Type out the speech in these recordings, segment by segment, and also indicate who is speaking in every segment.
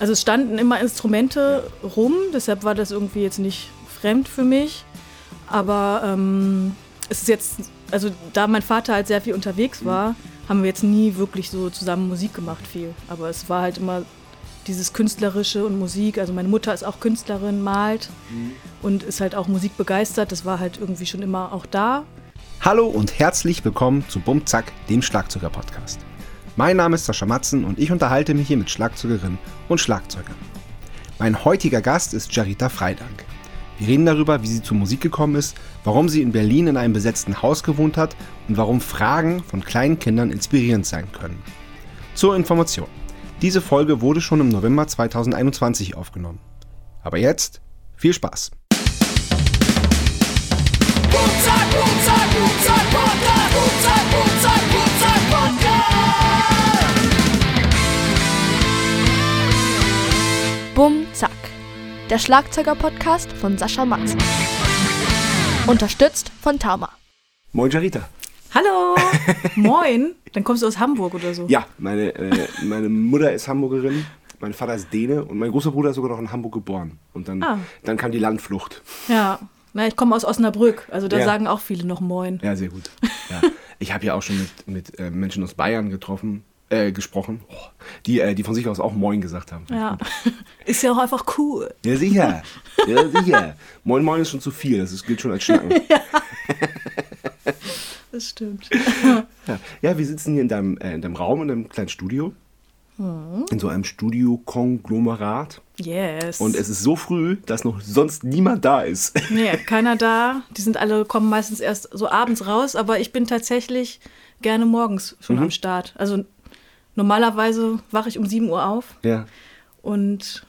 Speaker 1: Also es standen immer Instrumente rum, deshalb war das irgendwie jetzt nicht fremd für mich. Aber ähm, es ist jetzt, also da mein Vater halt sehr viel unterwegs war, haben wir jetzt nie wirklich so zusammen Musik gemacht viel. Aber es war halt immer dieses Künstlerische und Musik. Also meine Mutter ist auch Künstlerin, malt und ist halt auch musikbegeistert. Das war halt irgendwie schon immer auch da.
Speaker 2: Hallo und herzlich willkommen zu Bumzack, dem Schlagzeuger-Podcast. Mein Name ist Sascha Matzen und ich unterhalte mich hier mit Schlagzeugerinnen und Schlagzeugern. Mein heutiger Gast ist Jarita Freidank. Wir reden darüber, wie sie zur Musik gekommen ist, warum sie in Berlin in einem besetzten Haus gewohnt hat und warum Fragen von kleinen Kindern inspirierend sein können. Zur Information. Diese Folge wurde schon im November 2021 aufgenommen. Aber jetzt viel Spaß.
Speaker 3: Bumzack, Bumzack, Bumzack,
Speaker 4: Der Schlagzeuger-Podcast von Sascha Matzen. Unterstützt von Tama.
Speaker 2: Moin Jarita.
Speaker 1: Hallo! Moin! Dann kommst du aus Hamburg oder so.
Speaker 2: Ja, meine, äh, meine Mutter ist Hamburgerin, mein Vater ist Däne und mein großer Bruder ist sogar noch in Hamburg geboren. Und dann,
Speaker 1: Ah.
Speaker 2: dann kam die Landflucht.
Speaker 1: Ja. Na, ich komme aus Osnabrück, also da
Speaker 2: Ja.
Speaker 1: sagen auch viele noch Moin.
Speaker 2: Ja, sehr gut. Ja. Ich habe ja auch schon mit, mit äh, Menschen aus Bayern getroffen, äh, gesprochen, oh, die, äh, die von sich aus auch Moin gesagt haben.
Speaker 1: Ja. Ist ja auch einfach cool.
Speaker 2: Ja, sicher. Ja, sicher. Moin Moin ist schon zu viel, das ist, gilt schon als Schnacken.
Speaker 1: Das stimmt.
Speaker 2: Ja, ja wir sitzen hier in deinem, äh, in deinem Raum, in einem kleinen Studio.
Speaker 1: Mhm.
Speaker 2: In so einem Studio-Konglomerat.
Speaker 1: Yes.
Speaker 2: Und es ist so früh, dass noch sonst niemand da ist.
Speaker 1: Nee, keiner da. Die sind alle, kommen meistens erst so abends raus, aber ich bin tatsächlich gerne morgens schon
Speaker 2: Mhm.
Speaker 1: am Start. Also normalerweise wache ich um 7 Uhr auf
Speaker 2: Ja.
Speaker 1: und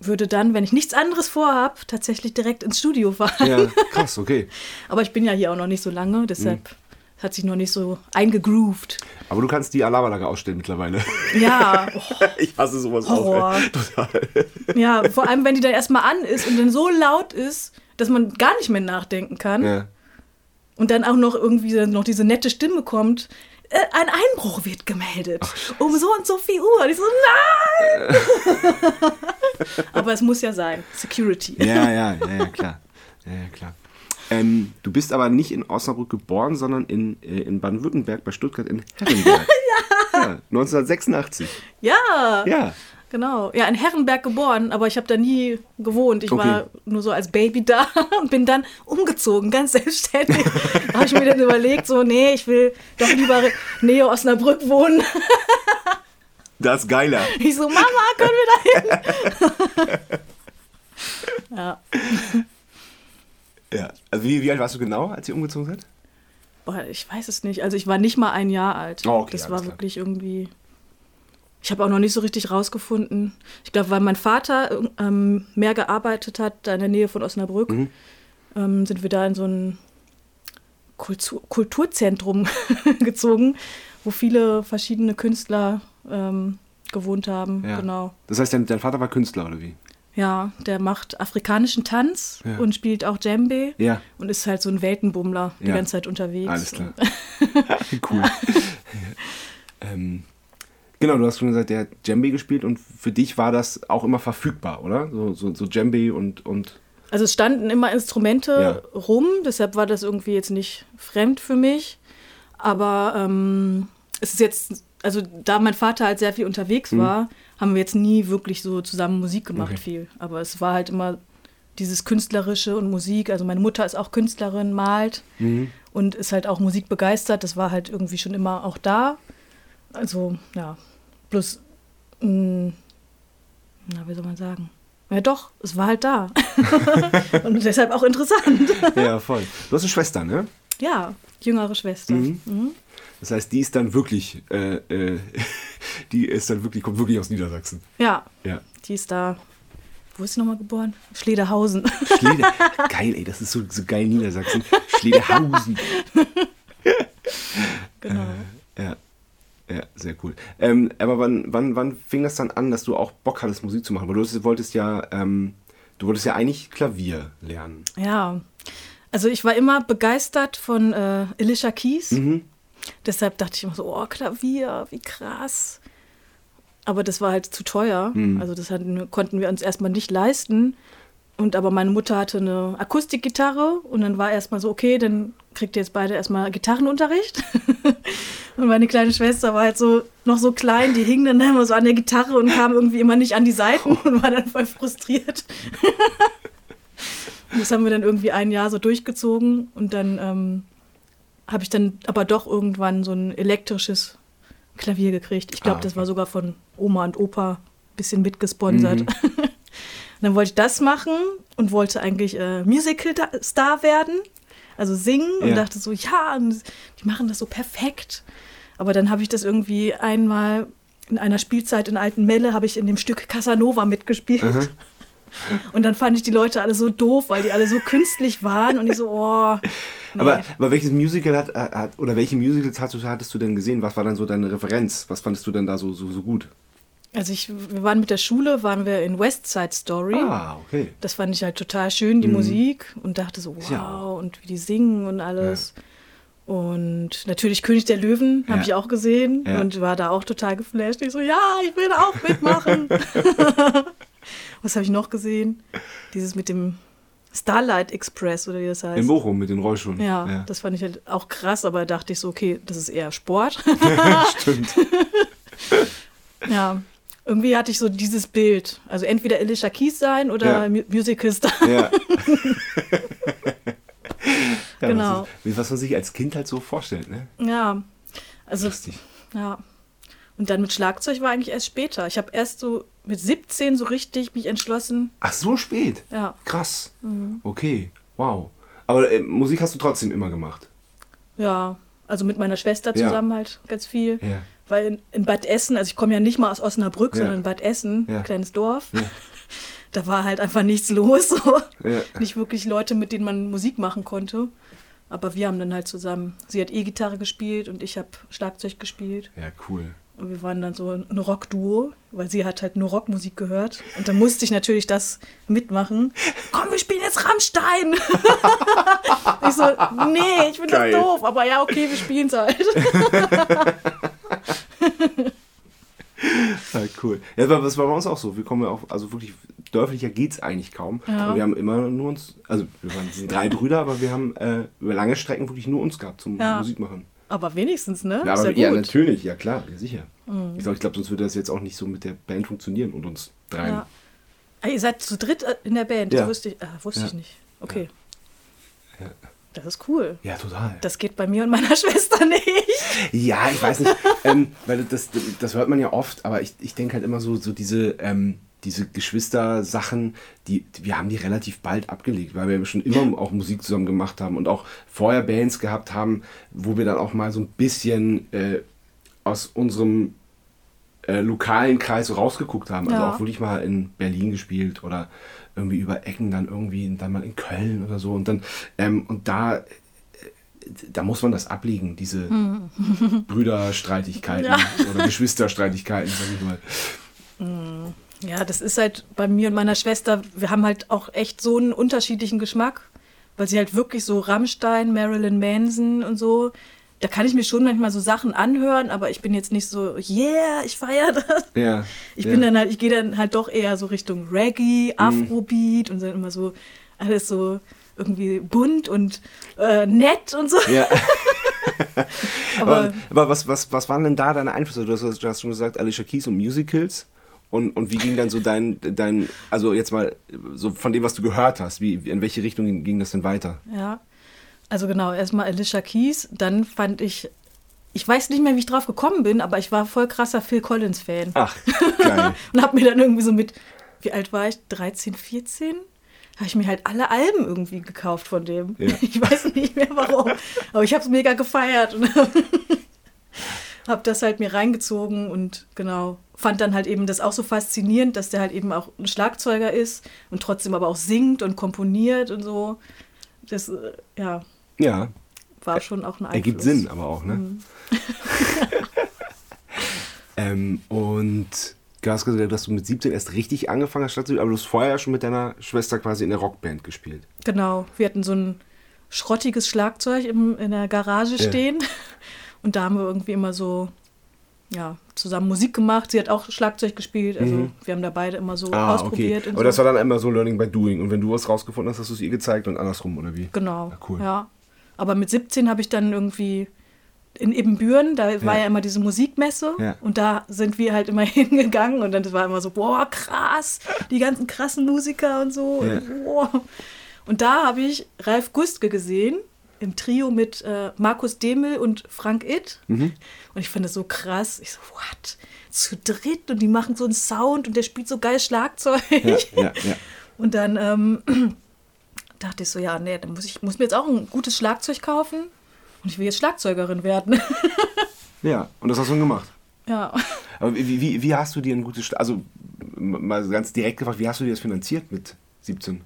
Speaker 1: würde dann, wenn ich nichts anderes vorhab, tatsächlich direkt ins Studio fahren.
Speaker 2: Ja, krass, okay.
Speaker 1: Aber ich bin ja hier auch noch nicht so lange, deshalb
Speaker 2: Mhm.
Speaker 1: hat sich noch nicht so eingegroovt.
Speaker 2: Aber du kannst die Alarmanlage ausstellen mittlerweile.
Speaker 1: Ja, oh,
Speaker 2: Ich hasse sowas
Speaker 1: Horror.
Speaker 2: auch. ey. Total.
Speaker 1: ja, vor allem, wenn die dann erstmal an ist und dann so laut ist, dass man gar nicht mehr nachdenken kann.
Speaker 2: Ja.
Speaker 1: Und dann auch noch irgendwie noch diese nette Stimme kommt. Äh, ein Einbruch wird gemeldet. um so und so viel Uhr. Und ich so, nein! Aber es muss ja sein. Security.
Speaker 2: Ja, ja, ja, ja, klar. Ja, ja, klar. Ähm, du bist aber nicht in Osnabrück geboren, sondern in, äh, in Baden-Württemberg bei Stuttgart in Herrenberg. ja. 1986.
Speaker 1: Ja,
Speaker 2: Ja.
Speaker 1: Genau. Ja, in Herrenberg geboren, aber ich habe da nie gewohnt. Ich
Speaker 2: Okay.
Speaker 1: war nur so als Baby da und bin dann umgezogen, ganz selbstständig. da habe ich mir dann überlegt, so, nee, ich will doch lieber Nähe Osnabrück wohnen.
Speaker 2: Das ist geiler.
Speaker 1: Ich so, Mama, können wir da hin? ja.
Speaker 2: Ja. Also wie, wie alt warst du genau, als ihr umgezogen seid?
Speaker 1: Boah, ich weiß es nicht. Also ich war nicht mal ein Jahr alt.
Speaker 2: Oh, okay,
Speaker 1: das war
Speaker 2: klar.
Speaker 1: wirklich irgendwie. Ich habe auch noch nicht so richtig rausgefunden. Ich glaube, weil mein Vater ähm, mehr gearbeitet hat, da in der Nähe von Osnabrück,
Speaker 2: Mhm.
Speaker 1: ähm, sind wir da in so ein Kultur Kulturzentrum gezogen, wo viele verschiedene Künstler ähm, gewohnt haben.
Speaker 2: Ja.
Speaker 1: Genau.
Speaker 2: Das heißt, dein, dein Vater war Künstler, oder wie?
Speaker 1: Ja, der macht afrikanischen Tanz
Speaker 2: Ja.
Speaker 1: und spielt auch Djembe
Speaker 2: Ja.
Speaker 1: und ist halt so ein Weltenbummler die ganze Zeit unterwegs.
Speaker 2: Alles klar. cool. ähm, genau, du hast schon gesagt, der hat Djembe gespielt und für dich war das auch immer verfügbar, oder? So, so, so Djembe und, und
Speaker 1: Also es standen immer Instrumente
Speaker 2: Ja.
Speaker 1: rum, deshalb war das irgendwie jetzt nicht fremd für mich. Aber ähm, es ist jetzt, also da mein Vater halt sehr viel unterwegs war, haben wir jetzt nie wirklich so zusammen Musik gemacht
Speaker 2: Mhm. Okay.
Speaker 1: viel. Aber es war halt immer dieses Künstlerische und Musik. Also meine Mutter ist auch Künstlerin, malt
Speaker 2: Mhm.
Speaker 1: und ist halt auch musikbegeistert. Das war halt irgendwie schon immer auch da. Also ja, bloß, mh, na wie soll man sagen? Ja doch, es war halt da. und deshalb auch interessant.
Speaker 2: ja, voll. Du hast eine Schwester, ne?
Speaker 1: Ja, jüngere Schwester. Mhm.
Speaker 2: Das heißt, die ist dann wirklich, äh, äh, die ist dann wirklich, kommt wirklich aus Niedersachsen.
Speaker 1: Ja,
Speaker 2: Ja.
Speaker 1: die ist da. Wo ist sie nochmal geboren? Schlederhausen.
Speaker 2: Schlede geil, ey, das ist so, so geil Niedersachsen. Schledehausen.
Speaker 1: genau.
Speaker 2: Sehr cool. Ähm, aber wann, wann, wann fing das dann an, dass du auch Bock hattest, Musik zu machen? Weil du wolltest ja, ähm, du wolltest ja eigentlich Klavier lernen.
Speaker 1: Ja, also ich war immer begeistert von äh, Alicia Keys. Deshalb dachte ich immer so, oh, Klavier, wie krass. aber das war halt zu teuer. Also das hatten, konnten wir uns erstmal nicht leisten. Und aber meine Mutter hatte eine Akustikgitarre und dann war erstmal so, okay, dann kriegt ihr jetzt beide erstmal Gitarrenunterricht. und meine kleine Schwester war halt so noch so klein, die hing dann immer so an der Gitarre und kam irgendwie immer nicht an die Seiten und war dann voll frustriert. und das haben wir dann irgendwie ein Jahr so durchgezogen und dann ähm, habe ich dann aber doch irgendwann so ein elektrisches Klavier gekriegt. Ich glaube,
Speaker 2: Ah,
Speaker 1: das
Speaker 2: okay.
Speaker 1: war sogar von Oma und Opa ein bisschen mitgesponsert.
Speaker 2: Mhm.
Speaker 1: dann wollte ich das machen und wollte eigentlich äh, Musical-Star werden, also singen und
Speaker 2: Ja.
Speaker 1: dachte so, ja, und die machen das so perfekt. Aber dann habe ich das irgendwie einmal in einer Spielzeit in Alten Melle habe ich in dem Stück Casanova mitgespielt. Und dann fand ich die Leute alle so doof, weil die alle so künstlich waren und ich so, oh. nee.
Speaker 2: Aber, aber welches Musical hat, hat oder welche Musicals hast du, hattest du denn gesehen? Was war dann so deine Referenz? Was fandest du denn da so, so, so gut?
Speaker 1: Also ich, wir waren mit der Schule, waren wir in West Side Story.
Speaker 2: Ah, okay.
Speaker 1: Das fand ich halt total schön, die Musik. Und dachte so, wow,
Speaker 2: Ja.
Speaker 1: und wie die singen und alles. Und natürlich König der Löwen habe
Speaker 2: Ja.
Speaker 1: ich auch gesehen
Speaker 2: Ja.
Speaker 1: und war da auch total geflasht. Ich so, ja, ich will auch mitmachen. Was habe ich noch gesehen? Dieses mit dem Starlight Express oder wie das heißt.
Speaker 2: In Bochum mit den Rollschuhen.
Speaker 1: ja, das fand ich halt auch krass, aber dachte ich so, okay, das ist eher Sport.
Speaker 2: stimmt.
Speaker 1: ja, irgendwie hatte ich so dieses Bild. Also entweder Alicia Keys sein oder
Speaker 2: Ja.
Speaker 1: Mu Musical Star.
Speaker 2: Ja. ja
Speaker 1: Genau.
Speaker 2: Was, was man sich als Kind halt so vorstellt, ne?
Speaker 1: Ja, also
Speaker 2: Lustig.
Speaker 1: ja. Und dann mit Schlagzeug war eigentlich erst später. Ich habe erst so mit 17 so richtig mich entschlossen.
Speaker 2: Ach, so spät?
Speaker 1: Ja,
Speaker 2: Krass.
Speaker 1: Mhm.
Speaker 2: Okay, wow. Aber äh, Musik hast du trotzdem immer gemacht?
Speaker 1: ja. Also mit meiner Schwester
Speaker 2: Ja.
Speaker 1: zusammen halt ganz viel.
Speaker 2: Ja.
Speaker 1: Weil in, in Bad Essen, also ich komme ja nicht mal aus Osnabrück,
Speaker 2: Ja.
Speaker 1: sondern in Bad Essen,
Speaker 2: Ja.
Speaker 1: ein kleines Dorf. Da war halt einfach nichts los. So.
Speaker 2: Ja.
Speaker 1: Nicht wirklich Leute, mit denen man Musik machen konnte. Aber wir haben dann halt zusammen. Sie hat E-Gitarre gespielt und ich habe Schlagzeug gespielt.
Speaker 2: Ja, cool.
Speaker 1: Und wir waren dann so ein Rockduo, weil sie hat halt nur Rockmusik gehört. Und dann musste ich natürlich das mitmachen. Komm, wir spielen jetzt Rammstein. ich so, nee, ich finde
Speaker 2: Geil.
Speaker 1: das doof. Aber ja, okay, wir spielen es halt.
Speaker 2: Ja, cool. Ja, aber das war bei uns auch so. Wir kommen ja auch, also wirklich dörflicher geht's eigentlich kaum.
Speaker 1: Ja.
Speaker 2: Aber wir haben immer nur uns, also wir waren sind drei Brüder, aber wir haben äh, über lange Strecken wirklich nur uns gehabt zum
Speaker 1: Ja.
Speaker 2: Musik machen.
Speaker 1: Aber wenigstens, ne?
Speaker 2: Ja, aber,
Speaker 1: ja
Speaker 2: natürlich, ja klar, ja sicher.
Speaker 1: Mhm.
Speaker 2: Ich glaube, ich glaub, sonst würde das jetzt auch nicht so mit der Band funktionieren und uns dreien.
Speaker 1: Ja. Ah, ihr seid zu dritt äh, in der Band, das wusste ich, ah, wusste ich nicht. Okay.
Speaker 2: Ja.
Speaker 1: Das ist cool.
Speaker 2: Ja, total.
Speaker 1: Das geht bei mir und meiner Schwester nicht.
Speaker 2: Ja, ich weiß nicht, ähm, weil das, das hört man ja oft, aber ich, ich denke halt immer so, so diese, ähm, diese Geschwister-Sachen, die, wir haben die relativ bald abgelegt, weil wir schon immer auch Musik zusammen gemacht haben und auch vorher Bands gehabt haben, wo wir dann auch mal so ein bisschen äh, aus unserem äh, lokalen Kreis so rausgeguckt haben. Also
Speaker 1: Ja.
Speaker 2: auch wirklich mal in Berlin gespielt oder irgendwie über Ecken dann irgendwie dann mal in Köln oder so und dann ähm, und da äh, da muss man das ablegen, diese Brüderstreitigkeiten
Speaker 1: Ja.
Speaker 2: oder Geschwisterstreitigkeiten, sag ich mal.
Speaker 1: Ja, das ist halt bei mir und meiner Schwester, wir haben halt auch echt so einen unterschiedlichen Geschmack, weil sie halt wirklich so Rammstein, Marilyn Manson und so, da kann ich mir schon manchmal so Sachen anhören, aber ich bin jetzt nicht so, yeah, ich feiere das.
Speaker 2: Ja.
Speaker 1: Ich
Speaker 2: ja.
Speaker 1: bin dann halt, ich gehe dann halt doch eher so Richtung Reggae, Afrobeat und dann immer so alles so irgendwie bunt und äh, nett und so.
Speaker 2: Ja.
Speaker 1: Aber
Speaker 2: aber aber was, was, was waren denn da deine Einflüsse? Du hast, du hast schon gesagt, Alicia Keys und Musicals. Und, und wie ging dann so dein, dein, also jetzt mal so von dem, was du gehört hast, wie, in welche Richtung ging, ging das denn weiter?
Speaker 1: Ja, also genau, erstmal Alicia Keys, dann fand ich, ich weiß nicht mehr, wie ich drauf gekommen bin, aber ich war voll krasser Phil Collins-Fan.
Speaker 2: Ach, geil.
Speaker 1: Und hab mir dann irgendwie so mit, wie alt war ich, 13, 14? Habe ich mir halt alle Alben irgendwie gekauft von dem.
Speaker 2: Ja.
Speaker 1: Ich weiß nicht mehr warum, aber ich habe es mega gefeiert und habe das halt mir reingezogen und genau, fand dann halt eben das auch so faszinierend, dass der halt eben auch ein Schlagzeuger ist und trotzdem aber auch singt und komponiert und so. Das, äh, ja,
Speaker 2: Ja,
Speaker 1: war schon auch ein Einfluss.
Speaker 2: ergibt Sinn aber auch, ne?
Speaker 1: Mhm.
Speaker 2: ähm, und du hast gesagt, dass du mit 17 erst richtig angefangen hast, Schlagzeug, aber du hast vorher schon mit deiner Schwester quasi in der Rockband gespielt.
Speaker 1: Genau, wir hatten so ein schrottiges Schlagzeug im, in der Garage
Speaker 2: Ja.
Speaker 1: stehen und da haben wir irgendwie immer so ja, zusammen Musik gemacht. Sie hat auch Schlagzeug gespielt. Also wir haben da beide immer so
Speaker 2: Mhm. Ah, okay.
Speaker 1: ausprobiert. und
Speaker 2: Aber das
Speaker 1: so.
Speaker 2: war dann immer so Learning by Doing. Und wenn du was rausgefunden hast, hast du es ihr gezeigt und andersrum, oder wie?
Speaker 1: Genau.
Speaker 2: Ja, cool.
Speaker 1: Ja. Aber mit 17 habe ich dann irgendwie in Ibbenbüren, da war
Speaker 2: Ja.
Speaker 1: ja immer diese Musikmesse
Speaker 2: Ja.
Speaker 1: und da sind wir halt immer hingegangen und dann war immer so, boah, krass, die ganzen krassen Musiker und so.
Speaker 2: Ja.
Speaker 1: Und, boah. und da habe ich Ralf Gustke gesehen im Trio mit äh, Markus Demel und Frank Itt.
Speaker 2: Mhm.
Speaker 1: Und ich fand das so krass. Ich so, what? Zu dritt und die machen so einen Sound und der spielt so geil Schlagzeug.
Speaker 2: Ja, ja, ja.
Speaker 1: Und dann ähm, dachte ich so, ja, nee, dann muss ich muss mir jetzt auch ein gutes Schlagzeug kaufen und ich will jetzt Schlagzeugerin werden.
Speaker 2: Ja, und das hast du gemacht.
Speaker 1: ja.
Speaker 2: Aber wie, wie, wie hast du dir ein gutes, also mal ganz direkt gefragt, wie hast du dir das finanziert mit 17?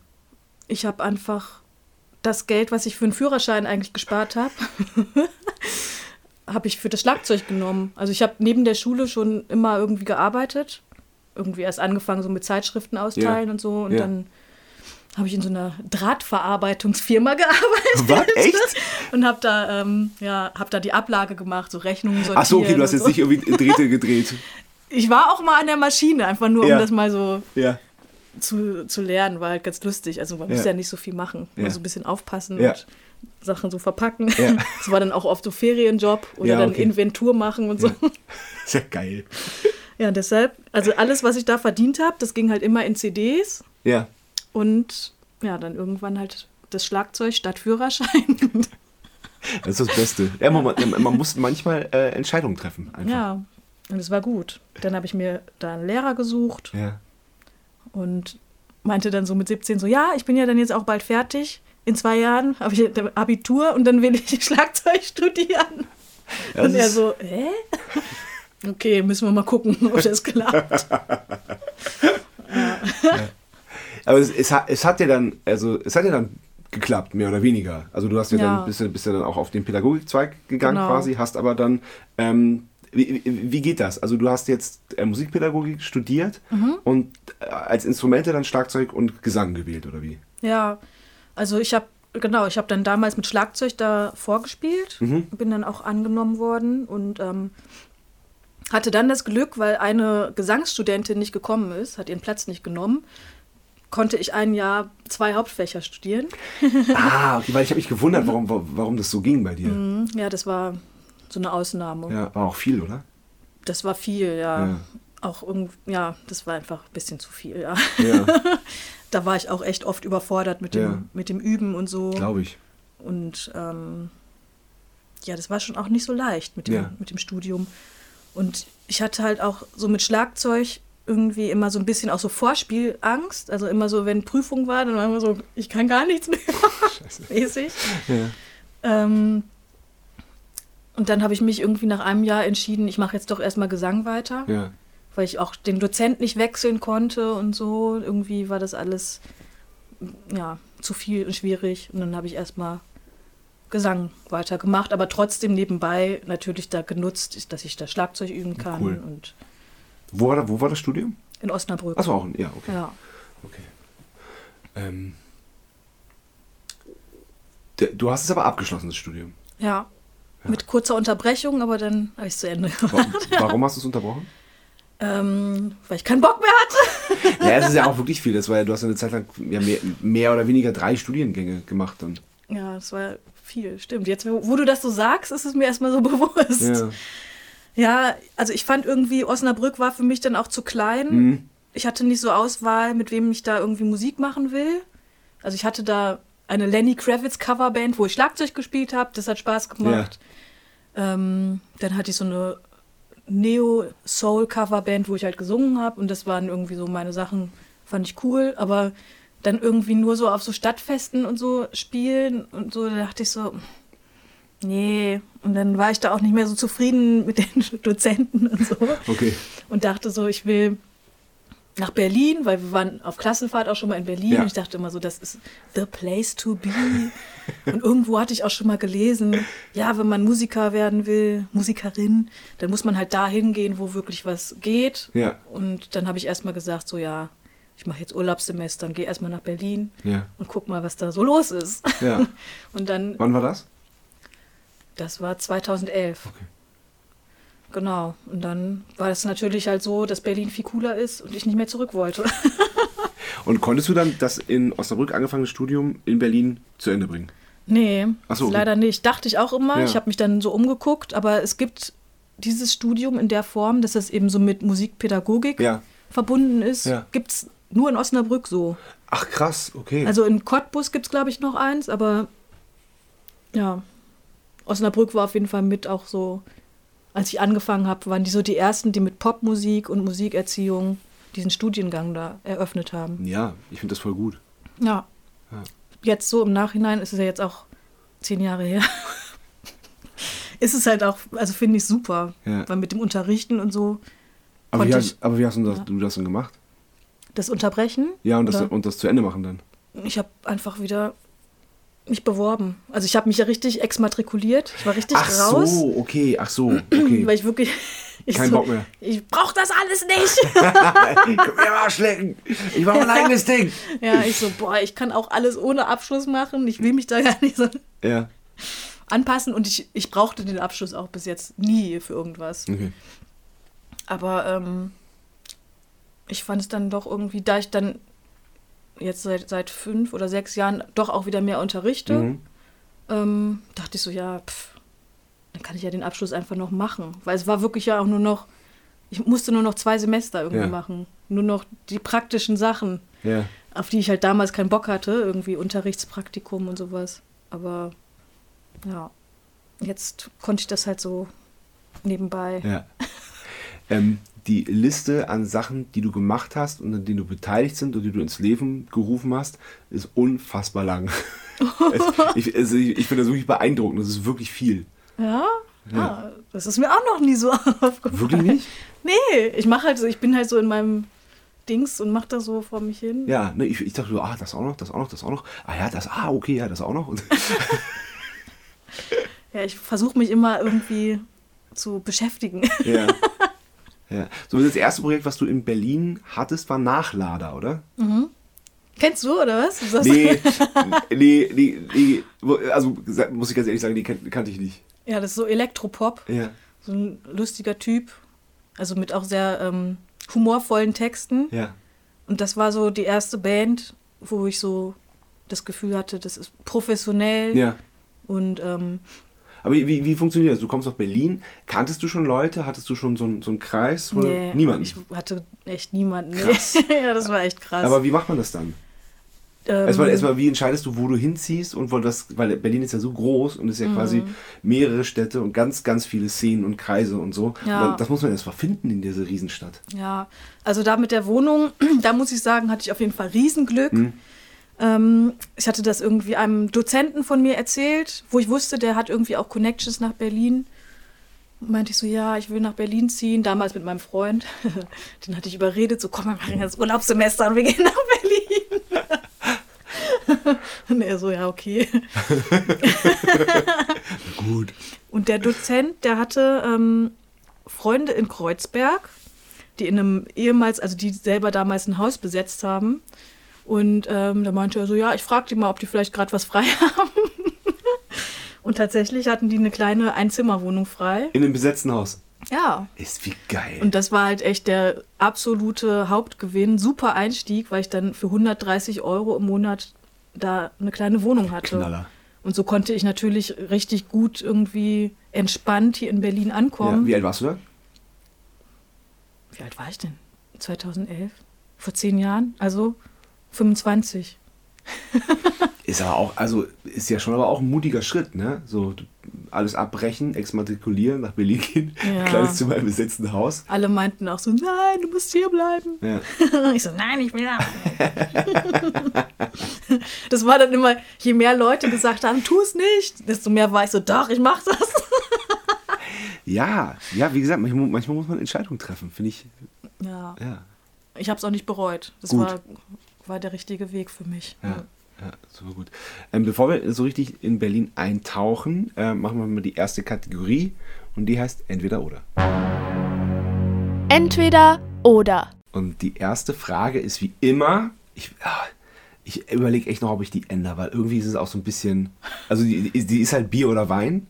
Speaker 1: Ich habe einfach das Geld, was ich für einen Führerschein eigentlich gespart habe, habe ich für das Schlagzeug genommen. Also ich habe neben der Schule schon immer irgendwie gearbeitet. Irgendwie erst angefangen so mit Zeitschriften austeilen
Speaker 2: Ja.
Speaker 1: und so. Und
Speaker 2: Ja.
Speaker 1: dann habe ich in so einer Drahtverarbeitungsfirma gearbeitet.
Speaker 2: Was? Echt?
Speaker 1: Und habe da, ähm, ja, hab da die Ablage gemacht, so Rechnungen sortieren.
Speaker 2: Ach so, okay, du hast jetzt
Speaker 1: so.
Speaker 2: nicht irgendwie Drähte gedreht.
Speaker 1: Ich war auch mal an der Maschine, einfach nur,
Speaker 2: Ja.
Speaker 1: um das mal so
Speaker 2: Ja.
Speaker 1: zu, zu lernen, war halt ganz lustig. Also man muss
Speaker 2: Ja.
Speaker 1: ja nicht so viel machen,
Speaker 2: Ja.
Speaker 1: nur so ein bisschen aufpassen
Speaker 2: Ja.
Speaker 1: und Sachen so verpacken.
Speaker 2: Ja.
Speaker 1: Das war dann auch oft so Ferienjob oder
Speaker 2: Ja,
Speaker 1: dann
Speaker 2: okay.
Speaker 1: Inventur machen und so. Ja.
Speaker 2: Ist ja geil.
Speaker 1: deshalb, also alles, was ich da verdient habe, das ging halt immer in CDs
Speaker 2: Ja.
Speaker 1: Und ja, dann irgendwann halt das Schlagzeug statt Führerschein.
Speaker 2: Das ist das Beste. Ja, man, man, muss manchmal äh, Entscheidungen treffen. Einfach.
Speaker 1: ja, und es war gut. Dann habe ich mir da einen Lehrer gesucht
Speaker 2: Ja.
Speaker 1: und meinte dann so mit 17 so, ja, ich bin ja dann jetzt auch bald fertig. In zwei Jahren habe ich Abitur und dann will ich Schlagzeug studieren.
Speaker 2: Ja,
Speaker 1: und er so, hä? Okay, müssen wir mal gucken, ob das klappt.
Speaker 2: Aber es, es, hat, es hat ja dann, also es hat ja dann geklappt, mehr oder weniger. Also du hast ja,
Speaker 1: Ja.
Speaker 2: dann bist, ja- bist ja dann auch auf den Pädagogikzweig gegangen
Speaker 1: Genau.
Speaker 2: quasi, hast aber dann, ähm, wie, wie wie geht das? Also du hast jetzt äh, Musikpädagogik studiert
Speaker 1: Mhm.
Speaker 2: und äh, als Instrumente dann Schlagzeug und Gesang gewählt, oder wie?
Speaker 1: Ja, also ich habe, genau, ich habe dann damals mit Schlagzeug da vorgespielt,
Speaker 2: Mhm.
Speaker 1: bin dann auch angenommen worden und ähm, hatte dann das Glück, weil eine Gesangsstudentin nicht gekommen ist, hat ihren Platz nicht genommen, konnte ich ein Jahr zwei Hauptfächer studieren.
Speaker 2: ah, okay, weil ich habe mich gewundert, warum, warum das so ging bei dir.
Speaker 1: Mhm, Ja, das war so eine Ausnahme.
Speaker 2: Ja, war auch viel, oder?
Speaker 1: Das war viel, ja.
Speaker 2: Ja.
Speaker 1: Auch irgend, ja, das war einfach ein bisschen zu viel, ja.
Speaker 2: Ja,
Speaker 1: Da war ich auch echt oft überfordert mit dem,
Speaker 2: Ja.
Speaker 1: mit dem Üben und so.
Speaker 2: glaube ich.
Speaker 1: Und ähm, ja, das war schon auch nicht so leicht mit dem, mit dem Studium. Und ich hatte halt auch so mit Schlagzeug irgendwie immer so ein bisschen auch so Vorspielangst. Also immer so, wenn Prüfung war, dann war immer so, ich kann gar nichts mehr. mäßig.
Speaker 2: Ja.
Speaker 1: Ähm, und dann habe ich mich irgendwie nach einem Jahr entschieden, ich mache jetzt doch erstmal Gesang weiter,
Speaker 2: Ja.
Speaker 1: weil ich auch den Dozent nicht wechseln konnte und so. Irgendwie war das alles ja, zu viel und schwierig. Und dann habe ich erstmal Gesang weitergemacht, aber trotzdem nebenbei natürlich da genutzt, dass ich da Schlagzeug üben kann.
Speaker 2: Cool.
Speaker 1: Und
Speaker 2: Wo, war, wo war das Studium?
Speaker 1: in Osnabrück.
Speaker 2: Achso, auch, ein- ja, okay.
Speaker 1: Ja.
Speaker 2: okay. Ähm, der- du hast es aber abgeschlossen, das Studium.
Speaker 1: ja. Mit kurzer Unterbrechung, aber dann habe ich es zu Ende gemacht.
Speaker 2: Warum hast du es unterbrochen?
Speaker 1: ähm, weil ich keinen Bock mehr hatte.
Speaker 2: Ja, es ist ja auch wirklich viel. Das war ja, du hast ja eine Zeit lang ja, mehr, mehr oder weniger drei Studiengänge gemacht dann.
Speaker 1: Ja, das war viel, stimmt. Jetzt, wo, wo du das so sagst, ist es mir erstmal so bewusst.
Speaker 2: Ja.
Speaker 1: Ja, also ich fand irgendwie, Osnabrück war für mich dann auch zu klein.
Speaker 2: Mhm.
Speaker 1: Ich hatte nicht so Auswahl, mit wem ich da irgendwie Musik machen will. Also ich hatte da eine Lenny Kravitz Coverband, wo ich Schlagzeug gespielt habe. Das hat Spaß gemacht. Ähm, dann hatte ich so eine Neo-Soul-Coverband, wo ich halt gesungen habe. Und das waren irgendwie so meine Sachen, fand ich cool. Aber dann irgendwie nur so auf so Stadtfesten und so spielen und so, da dachte ich so, nee. Und dann war ich da auch nicht mehr so zufrieden mit den Dozenten und so.
Speaker 2: Okay.
Speaker 1: Und dachte so, ich will nach Berlin, weil wir waren auf Klassenfahrt auch schon mal in Berlin.
Speaker 2: Ja.
Speaker 1: Und ich dachte immer so, das ist the place to be. und irgendwo hatte ich auch schon mal gelesen, ja, wenn man Musiker werden will, Musikerin, dann muss man halt da hingehen, wo wirklich was geht.
Speaker 2: Ja.
Speaker 1: Und dann habe ich erstmal gesagt, so ja, ich mache jetzt Urlaubssemester und gehe erstmal nach Berlin
Speaker 2: Ja.
Speaker 1: und guck mal, was da so los ist.
Speaker 2: Ja.
Speaker 1: Und dann,
Speaker 2: Wann war das?
Speaker 1: Das war 2011. genau. Und dann war es natürlich halt so, dass Berlin viel cooler ist und ich nicht mehr zurück wollte.
Speaker 2: Und konntest du dann das in Osnabrück angefangene Studium in Berlin zu Ende bringen?
Speaker 1: Nee,
Speaker 2: so, okay.
Speaker 1: leider nicht. Dachte ich auch immer.
Speaker 2: Ja.
Speaker 1: Ich habe mich dann so umgeguckt, aber es gibt dieses Studium in der Form, dass es eben so mit Musikpädagogik
Speaker 2: Ja.
Speaker 1: verbunden ist,
Speaker 2: Ja.
Speaker 1: gibt es nur in Osnabrück so.
Speaker 2: Ach krass, okay.
Speaker 1: Also in Cottbus gibt es, glaube ich, noch eins, aber ja, Osnabrück war auf jeden Fall mit auch so, als ich angefangen habe, waren die so die ersten, die mit Popmusik und Musikerziehung diesen Studiengang da eröffnet haben.
Speaker 2: ja, ich finde das voll gut.
Speaker 1: Ja.
Speaker 2: Ja.
Speaker 1: Jetzt so im Nachhinein ist es ja jetzt auch zehn Jahre her. ist es halt auch, also finde ich super,
Speaker 2: Ja.
Speaker 1: weil mit dem Unterrichten und so,
Speaker 2: Aber wie,
Speaker 1: Konnte
Speaker 2: hast,
Speaker 1: ich-
Speaker 2: aber wie hast du das,
Speaker 1: Ja.
Speaker 2: du das denn gemacht?
Speaker 1: das Unterbrechen.
Speaker 2: Ja, und das,
Speaker 1: Oder?
Speaker 2: und das zu Ende machen dann.
Speaker 1: Ich habe einfach wieder mich beworben. Also ich habe mich ja richtig exmatrikuliert. Ich war richtig
Speaker 2: ach
Speaker 1: raus.
Speaker 2: so, okay, ach so, okay.
Speaker 1: Weil ich wirklich. Ich
Speaker 2: Kein
Speaker 1: so,
Speaker 2: Bock mehr.
Speaker 1: Ich brauche das alles nicht.
Speaker 2: Komm mir mal schlecken. Ich mache mein eigenes Ding.
Speaker 1: ja, ich so, boah, ich kann auch alles ohne Abschluss machen. Ich will mich da gar nicht so
Speaker 2: Ja,
Speaker 1: anpassen. Und ich, ich brauchte den Abschluss auch bis jetzt nie für irgendwas.
Speaker 2: okay.
Speaker 1: Aber ähm, ich fand es dann doch irgendwie, da ich dann jetzt seit, seit fünf oder sechs Jahren doch auch wieder mehr unterrichte,
Speaker 2: Mhm.
Speaker 1: ähm, dachte ich so, ja, pff, dann kann ich ja den Abschluss einfach noch machen. Weil es war wirklich ja auch nur noch, ich musste nur noch zwei Semester irgendwie
Speaker 2: Ja.
Speaker 1: machen. Nur noch die praktischen Sachen,
Speaker 2: Ja.
Speaker 1: auf die ich halt damals keinen Bock hatte, irgendwie Unterrichtspraktikum und sowas. Aber ja, jetzt konnte ich das halt so nebenbei.
Speaker 2: Ja. ähm, die Liste an Sachen, die du gemacht hast und an denen du beteiligt sind und die du ins Leben gerufen hast, ist unfassbar lang. ich also ich, ich finde das wirklich beeindruckend. Das ist wirklich viel.
Speaker 1: Ja?
Speaker 2: Ja.
Speaker 1: Ah, das ist mir auch noch nie so aufgefallen.
Speaker 2: Wirklich nicht?
Speaker 1: Nee, ich mache halt so, ich bin halt so in meinem Dings und mache da so vor mich hin.
Speaker 2: Ja, ne, ich, ich dachte so, ah, das auch noch, das auch noch, das auch noch. Ah ja, das, ah, okay, ja, das auch noch.
Speaker 1: Ja, ich versuche mich immer irgendwie zu beschäftigen.
Speaker 2: ja. Ja. So, das erste Projekt, was du in Berlin hattest, war Nachlader, oder?
Speaker 1: Kennst du, oder was? Du
Speaker 2: Nee, nee, nee, nee, also muss ich ganz ehrlich sagen, die kan kannte ich nicht.
Speaker 1: Ja, das ist so Elektropop.
Speaker 2: Ja,
Speaker 1: So ein lustiger Typ. Also mit auch sehr ähm, humorvollen Texten.
Speaker 2: ja.
Speaker 1: Und das war so die erste Band, wo ich so das Gefühl hatte, das ist professionell.
Speaker 2: Ja.
Speaker 1: Und ähm,
Speaker 2: Aber wie, wie, funktioniert das? Du kommst nach Berlin, kanntest du schon Leute? Hattest du schon so, einen- so einen Kreis? Oder?
Speaker 1: nee,
Speaker 2: Niemanden.
Speaker 1: ich hatte echt niemanden.
Speaker 2: Krass.
Speaker 1: ja, das war echt krass.
Speaker 2: Aber wie macht man das dann?
Speaker 1: ähm,
Speaker 2: Erstmal, erstmal, wie entscheidest du, wo du hinziehst? Und weil, das, weil Berlin ist ja so groß und ist ja quasi
Speaker 1: Mhm.
Speaker 2: mehrere Städte und ganz, ganz viele Szenen und Kreise und so.
Speaker 1: Ja.
Speaker 2: Und dann, das muss man erstmal finden in dieser Riesenstadt.
Speaker 1: Ja, also da mit der Wohnung, da muss ich sagen, hatte ich auf jeden Fall Riesenglück.
Speaker 2: Mhm.
Speaker 1: Ähm, ich hatte das irgendwie einem Dozenten von mir erzählt, wo ich wusste, der hat irgendwie auch Connections nach Berlin. Meinte ich so, ja, ich will nach Berlin ziehen, damals mit meinem Freund. Den hatte ich überredet, so komm, wir machen jetzt Urlaubssemester und wir gehen nach Berlin. und er so, ja, okay.
Speaker 2: Gut.
Speaker 1: Und der Dozent, der hatte ähm, Freunde in Kreuzberg, die in einem ehemals, also die selber damals ein Haus besetzt haben. Und ähm, da meinte er so, ja, ich frage die mal, ob die vielleicht gerade was frei haben. Und tatsächlich hatten die eine kleine Einzimmerwohnung frei.
Speaker 2: In einem besetzten Haus.
Speaker 1: Ja.
Speaker 2: Ist wie geil.
Speaker 1: Und das war halt echt der absolute Hauptgewinn. Super Einstieg, weil ich dann für 130 Euro im Monat da eine kleine Wohnung hatte.
Speaker 2: Knaller.
Speaker 1: Und so konnte ich natürlich richtig gut irgendwie entspannt hier in Berlin
Speaker 2: Ja,
Speaker 1: ankommen.
Speaker 2: wie alt warst du da?
Speaker 1: Wie alt war ich denn? 2011? Vor zehn Jahren? Also 25.
Speaker 2: Ist aber auch, also ist ja schon aber auch ein mutiger Schritt, ne? So alles abbrechen, exmatrikulieren, nach Berlin gehen,
Speaker 1: Ja.
Speaker 2: kleines Zimmer im besetzten Haus.
Speaker 1: Alle meinten auch so, nein, du musst hier bleiben.
Speaker 2: Ja.
Speaker 1: Ich so, nein, ich will da. das war dann immer, je mehr Leute gesagt haben, tu es nicht, desto mehr war ich so, doch, ich mach das.
Speaker 2: ja, ja, wie gesagt, manchmal, manchmal muss man Entscheidungen treffen, finde ich.
Speaker 1: Ja,
Speaker 2: Ja,
Speaker 1: ich habe es auch nicht bereut. Das
Speaker 2: Gut.
Speaker 1: war, war der richtige Weg für mich.
Speaker 2: ja, ja super gut. Ähm, bevor wir so richtig in Berlin eintauchen, äh, machen wir mal die erste Kategorie und die heißt Entweder oder.
Speaker 4: Entweder oder.
Speaker 2: Und die erste Frage ist wie immer, ich, ah, ich überlege echt noch, ob ich die ändere, weil irgendwie ist es auch so ein bisschen, also die, die ist halt Bier oder Wein,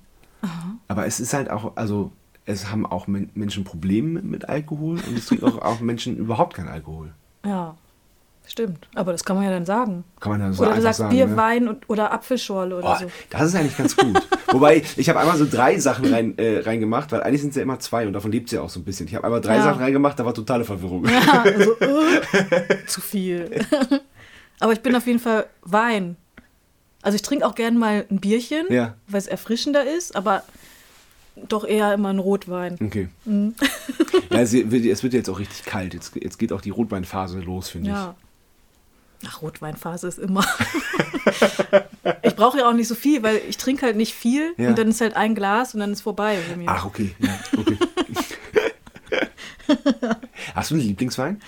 Speaker 2: aber es ist halt auch, also es haben auch Men Menschen Probleme mit Alkohol und es trinken auch, auch Menschen überhaupt keinen Alkohol.
Speaker 1: Ja, stimmt. Aber das kann man ja dann sagen.
Speaker 2: Kann man ja so
Speaker 1: oder du sagst
Speaker 2: sagen.
Speaker 1: Bier,
Speaker 2: ne?
Speaker 1: Wein und, oder Apfelschorle oder
Speaker 2: Oh,
Speaker 1: so.
Speaker 2: das ist eigentlich ganz gut. Wobei, ich habe einmal so drei Sachen rein, äh, reingemacht, weil eigentlich sind es ja immer zwei und davon lebt es ja auch so ein bisschen. Ich habe einmal drei
Speaker 1: Ja.
Speaker 2: Sachen reingemacht, da war totale Verwirrung.
Speaker 1: Ja, also, äh, zu viel. Aber ich bin auf jeden Fall Wein. Also ich trinke auch gern mal ein Bierchen,
Speaker 2: Ja.
Speaker 1: weil es erfrischender ist, aber doch eher immer ein Rotwein.
Speaker 2: Okay.
Speaker 1: Mhm.
Speaker 2: ja, es wird, jetzt auch richtig kalt. Jetzt, jetzt geht auch die Rotweinphase los, finde
Speaker 1: Ja. Ach, Rotweinphase ist immer. ich brauche ja auch nicht so viel, weil ich trinke halt nicht viel
Speaker 2: Ja.
Speaker 1: und dann ist halt ein Glas und dann ist vorbei bei mir.
Speaker 2: Ach, okay. Ja, okay. Hast du einen Lieblingswein?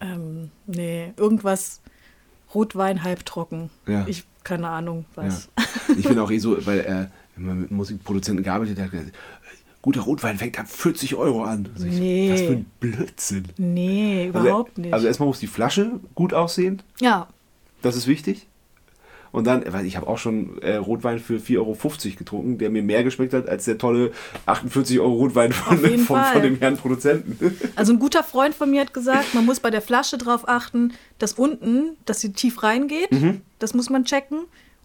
Speaker 1: Ähm, nee, irgendwas Rotwein halbtrocken.
Speaker 2: Ja.
Speaker 1: Ich, keine Ahnung, was.
Speaker 2: Ja. Ich bin auch eh so, weil äh, wenn man mit Musikproduzenten gearbeitet hat, guter Rotwein fängt ab 40 Euro an. Also ich,
Speaker 1: Nee.
Speaker 2: Was für ein Blödsinn.
Speaker 1: Nee,
Speaker 2: Also,
Speaker 1: überhaupt nicht.
Speaker 2: Also erstmal muss die Flasche gut aussehen.
Speaker 1: ja,
Speaker 2: Das ist wichtig. Und dann, weil ich habe auch schon äh, Rotwein für 4,50 Euro getrunken, der mir mehr geschmeckt hat als der tolle 48 Euro Rotwein von, von, von dem Herrn Produzenten.
Speaker 1: also ein guter Freund von mir hat gesagt, man muss bei der Flasche drauf achten, dass unten, dass sie tief reingeht.
Speaker 2: Mhm.
Speaker 1: Das muss man checken.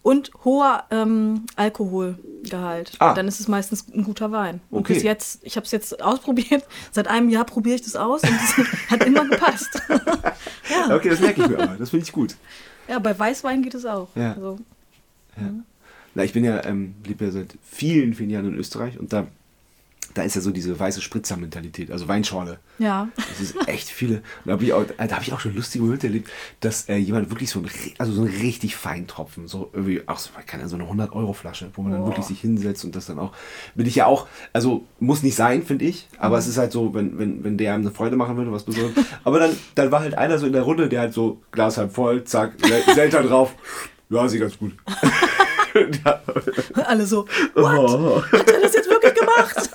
Speaker 1: Und hoher ähm, Alkoholgehalt.
Speaker 2: Ah.
Speaker 1: Dann ist es meistens ein guter Wein. Und
Speaker 2: Okay.
Speaker 1: bis jetzt, ich habe es jetzt ausprobiert. Seit einem Jahr probiere ich das aus und es hat immer gepasst. ja.
Speaker 2: Okay, das merke ich mir aber. Das finde ich gut.
Speaker 1: ja, bei Weißwein geht es auch.
Speaker 2: Ja.
Speaker 1: Also,
Speaker 2: Na, ich bin ja, ähm, lebe ja seit vielen, vielen Jahren in Österreich und da, da ist ja so diese weiße Spritzer-Mentalität, also Weinschorle.
Speaker 1: ja.
Speaker 2: Das ist echt viele. Und da habe ich, auch- da hab ich auch schon lustige Momente erlebt, dass äh, jemand wirklich so ein, also so ein richtig feinen Tropfen, so irgendwie, ach so, Ahnung, so eine 100-Euro-Flasche, wo man dann
Speaker 1: Boah.
Speaker 2: wirklich sich hinsetzt und das dann auch, bin ich ja auch, also muss nicht sein, finde ich, aber es ist halt so, wenn, wenn, wenn der einem eine Freude machen würde, was Besonderes. aber dann, dann war halt einer so in der Runde, der halt so Glas halb voll, zack, Sel- Selter drauf, ja, sieht ganz gut. ja.
Speaker 1: Alle so, what? Hat er das jetzt wirklich gemacht?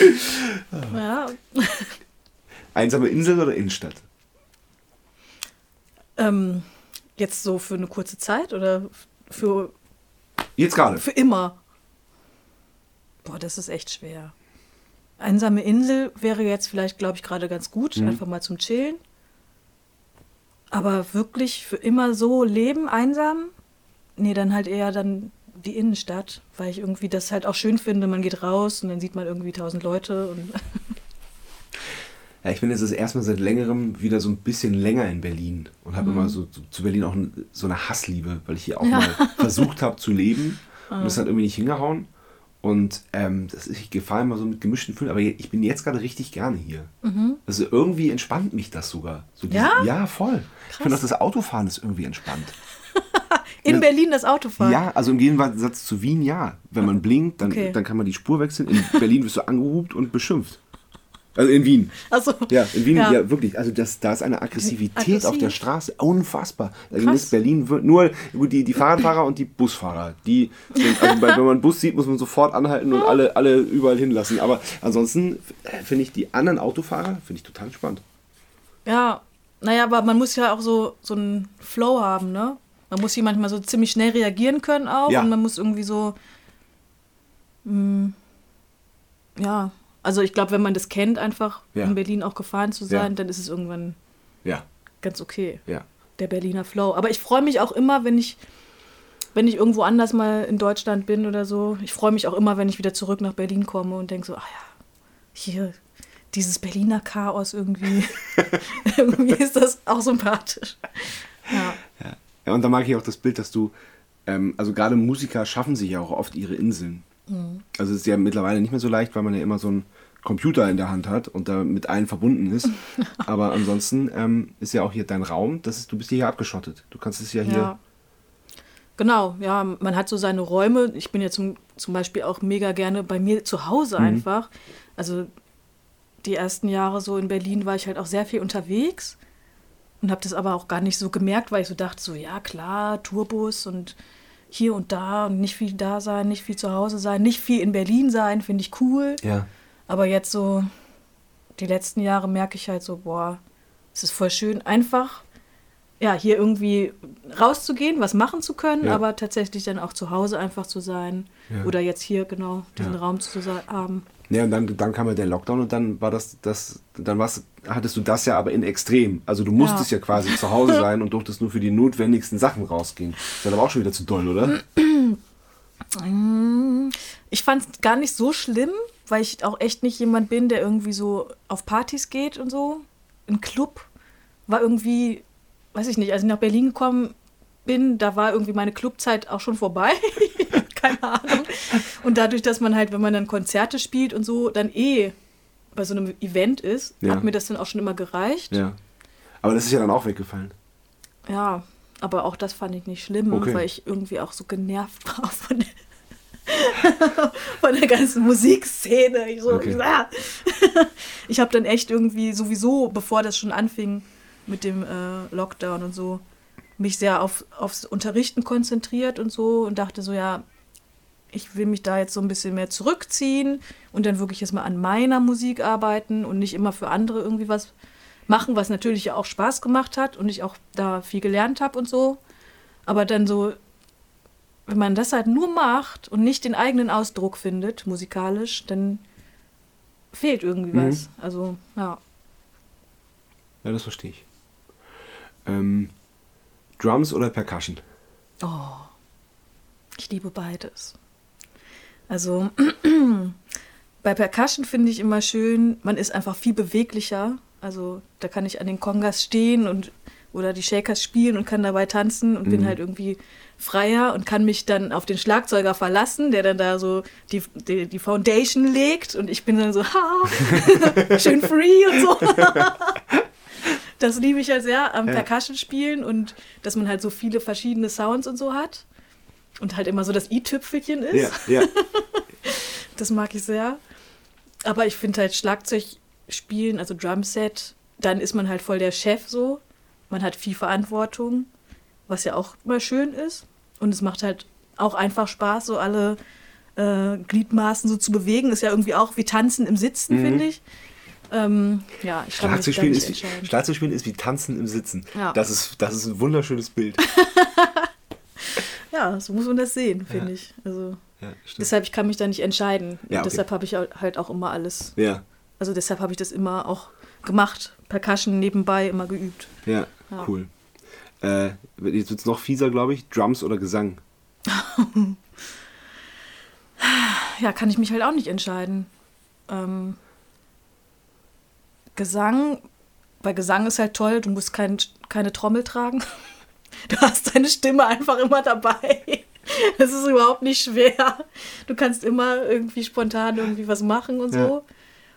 Speaker 1: ja,
Speaker 2: Einsame Insel oder Innenstadt?
Speaker 1: ähm, jetzt so für eine kurze Zeit oder für,
Speaker 2: Jetzt gerade.
Speaker 1: für immer? Boah, das ist echt schwer. Einsame Insel wäre jetzt vielleicht, glaube ich, gerade ganz gut,
Speaker 2: Mhm.
Speaker 1: einfach mal zum Chillen. Aber wirklich für immer so leben, einsam? Nee, dann halt eher dann die Innenstadt, weil ich irgendwie das halt auch schön finde. Man geht raus und dann sieht man irgendwie tausend Leute und
Speaker 2: Ja, ich bin jetzt das erste Mal seit längerem wieder so ein bisschen länger in Berlin und habe
Speaker 1: Mhm.
Speaker 2: immer so zu, zu Berlin auch so eine Hassliebe, weil ich hier auch mal versucht habe zu leben und das hat irgendwie nicht hingehauen. Und ähm, das ist, ich gefahr immer so mit gemischten Gefühlen, aber ich bin jetzt gerade richtig gerne hier. Also irgendwie entspannt mich das sogar. So diese-
Speaker 1: Mhm. Ja?
Speaker 2: Ja, voll. Ich finde auch das Autofahren ist irgendwie entspannt.
Speaker 1: In
Speaker 2: Ja.
Speaker 1: Berlin das Auto fahren.
Speaker 2: Ja, also im Gegensatz zu Wien, ja. Wenn man blinkt, dann,
Speaker 1: Okay.
Speaker 2: dann kann man die Spur wechseln. In Berlin wirst du angehupt und beschimpft. Also in Wien.
Speaker 1: Also,
Speaker 2: Ja, in Wien, ja,
Speaker 1: Ja.
Speaker 2: wirklich. Also das, da ist eine Aggressivität
Speaker 1: Aggressiv.
Speaker 2: auf der Straße. Unfassbar. Also ist Berlin wird nur gut, die, die Fahrradfahrer und die Busfahrer. Die sind, also bei, wenn man einen Bus sieht, muss man sofort anhalten und alle, alle überall hinlassen. Aber ansonsten äh, finde ich die anderen Autofahrer finde ich total spannend.
Speaker 1: Ja, naja, aber man muss ja auch so, so einen Flow haben, ne? Man muss hier manchmal so ziemlich schnell reagieren können auch
Speaker 2: Ja.
Speaker 1: und man muss irgendwie so, mh, ja, also ich glaube, wenn man das kennt, einfach
Speaker 2: Ja.
Speaker 1: in Berlin auch gefahren zu sein,
Speaker 2: Ja.
Speaker 1: dann ist es irgendwann
Speaker 2: Ja,
Speaker 1: ganz okay,
Speaker 2: ja.
Speaker 1: der Berliner Flow. Aber ich freue mich auch immer, wenn ich, wenn ich irgendwo anders mal in Deutschland bin oder so. Ich freue mich auch immer, wenn ich wieder zurück nach Berlin komme und denke so, ach ja, hier, dieses Berliner Chaos irgendwie. irgendwie ist das auch sympathisch. Ja.
Speaker 2: Ja. und da mag ich auch das Bild, dass du, ähm, also gerade Musiker schaffen sich ja auch oft ihre Inseln. Also es ist ja mittlerweile nicht mehr so leicht, weil man ja immer so einen Computer in der Hand hat und da mit allen verbunden ist. Aber ansonsten ähm, ist ja auch hier dein Raum, das ist, du bist hier abgeschottet. Du kannst es ja hier.
Speaker 1: Ja. Genau, ja, man hat so seine Räume. Ich bin ja zum, zum Beispiel auch mega gerne bei mir zu Hause einfach. Also die ersten Jahre so in Berlin war ich halt auch sehr viel unterwegs und habe das aber auch gar nicht so gemerkt, weil ich so dachte, so ja klar, Tourbus und hier und da und nicht viel da sein, nicht viel zu Hause sein, nicht viel in Berlin sein, finde ich cool.
Speaker 2: Ja.
Speaker 1: Aber jetzt so, die letzten Jahre merke ich halt so, boah, es ist voll schön, einfach ja, hier irgendwie rauszugehen, was machen zu können,
Speaker 2: Ja.
Speaker 1: aber tatsächlich dann auch zu Hause einfach zu sein.
Speaker 2: Ja.
Speaker 1: Oder jetzt hier genau diesen. Raum zu haben.
Speaker 2: Ja, und dann, dann kam ja der Lockdown und dann war das, das dann war's, hattest du das ja aber in extrem. Also du musstest ja, quasi zu Hause sein und durftest nur für die notwendigsten Sachen rausgehen. Ist dann aber auch schon wieder zu doll, oder?
Speaker 1: Ich fand es gar nicht so schlimm, weil ich auch echt nicht jemand bin, der irgendwie so auf Partys geht und so. Ein Club war irgendwie, weiß ich nicht, als ich nach Berlin gekommen bin, da war irgendwie meine Clubzeit auch schon vorbei. Keine Ahnung. Und dadurch, dass man halt, wenn man dann Konzerte spielt und so, dann eh bei so einem Event ist,
Speaker 2: Ja.
Speaker 1: hat mir das dann auch schon immer gereicht.
Speaker 2: Ja. Aber das ist ja dann auch weggefallen.
Speaker 1: Ja, aber auch das fand ich nicht schlimm,
Speaker 2: Okay.
Speaker 1: weil ich irgendwie auch so genervt war von der, von der ganzen Musikszene. Ich, so,
Speaker 2: Okay.
Speaker 1: ah. ich habe dann echt irgendwie sowieso, bevor das schon anfing mit dem äh, Lockdown und so, mich sehr auf, aufs Unterrichten konzentriert und so und dachte so, ja, ich will mich da jetzt so ein bisschen mehr zurückziehen und dann wirklich jetzt mal an meiner Musik arbeiten und nicht immer für andere irgendwie was machen, was natürlich ja auch Spaß gemacht hat und ich auch da viel gelernt habe und so. Aber dann so, wenn man das halt nur macht und nicht den eigenen Ausdruck findet, musikalisch, dann fehlt irgendwie
Speaker 2: Mhm.
Speaker 1: was. Also, ja.
Speaker 2: Ja, das verstehe ich. Ähm, Drums oder Percussion?
Speaker 1: Ich liebe beides. Also bei Percussion finde ich immer schön, man ist einfach viel beweglicher. Also da kann ich an den Kongas stehen und oder die Shakers spielen und kann dabei tanzen und bin halt irgendwie freier und kann mich dann auf den Schlagzeuger verlassen, der dann da so die, die, die Foundation legt und ich bin dann so, ha, schön free und so. Das liebe ich halt sehr am
Speaker 2: Ja.
Speaker 1: Percussion spielen und dass man halt so viele verschiedene Sounds und so hat und halt immer so das i-Tüpfelchen ist.
Speaker 2: Ja, ja.
Speaker 1: Das mag ich sehr. Aber ich finde halt Schlagzeug spielen, also Drumset, dann ist man halt voll der Chef so. Man hat viel Verantwortung, was ja auch immer schön ist. Und es macht halt auch einfach Spaß, so alle äh, Gliedmaßen so zu bewegen. Ist ja irgendwie auch wie Tanzen im Sitzen, finde ich. Ähm, ja, ich kann mich nicht
Speaker 2: ist, wie,
Speaker 1: entscheiden.
Speaker 2: Schlagzeugspielen ist wie Tanzen im Sitzen.
Speaker 1: Ja.
Speaker 2: Das, ist, das ist ein wunderschönes Bild.
Speaker 1: Ja, so muss man das sehen, finde
Speaker 2: Ja.
Speaker 1: ich. Also
Speaker 2: Ja,
Speaker 1: deshalb, ich kann mich da nicht entscheiden.
Speaker 2: Ja, okay.
Speaker 1: deshalb habe ich halt auch immer alles
Speaker 2: ja,
Speaker 1: Also deshalb habe ich das immer auch gemacht. Percussion nebenbei immer geübt.
Speaker 2: ja,
Speaker 1: Ja.
Speaker 2: cool. Äh, jetzt wird es noch fieser, glaube ich. Drums oder Gesang?
Speaker 1: Ja, kann ich mich halt auch nicht entscheiden. Ähm, Gesang, bei Gesang ist halt toll, du musst kein, keine Trommel tragen. Du hast deine Stimme einfach immer dabei. Das ist überhaupt nicht schwer. Du kannst immer irgendwie spontan irgendwie was machen und so.
Speaker 2: Ja.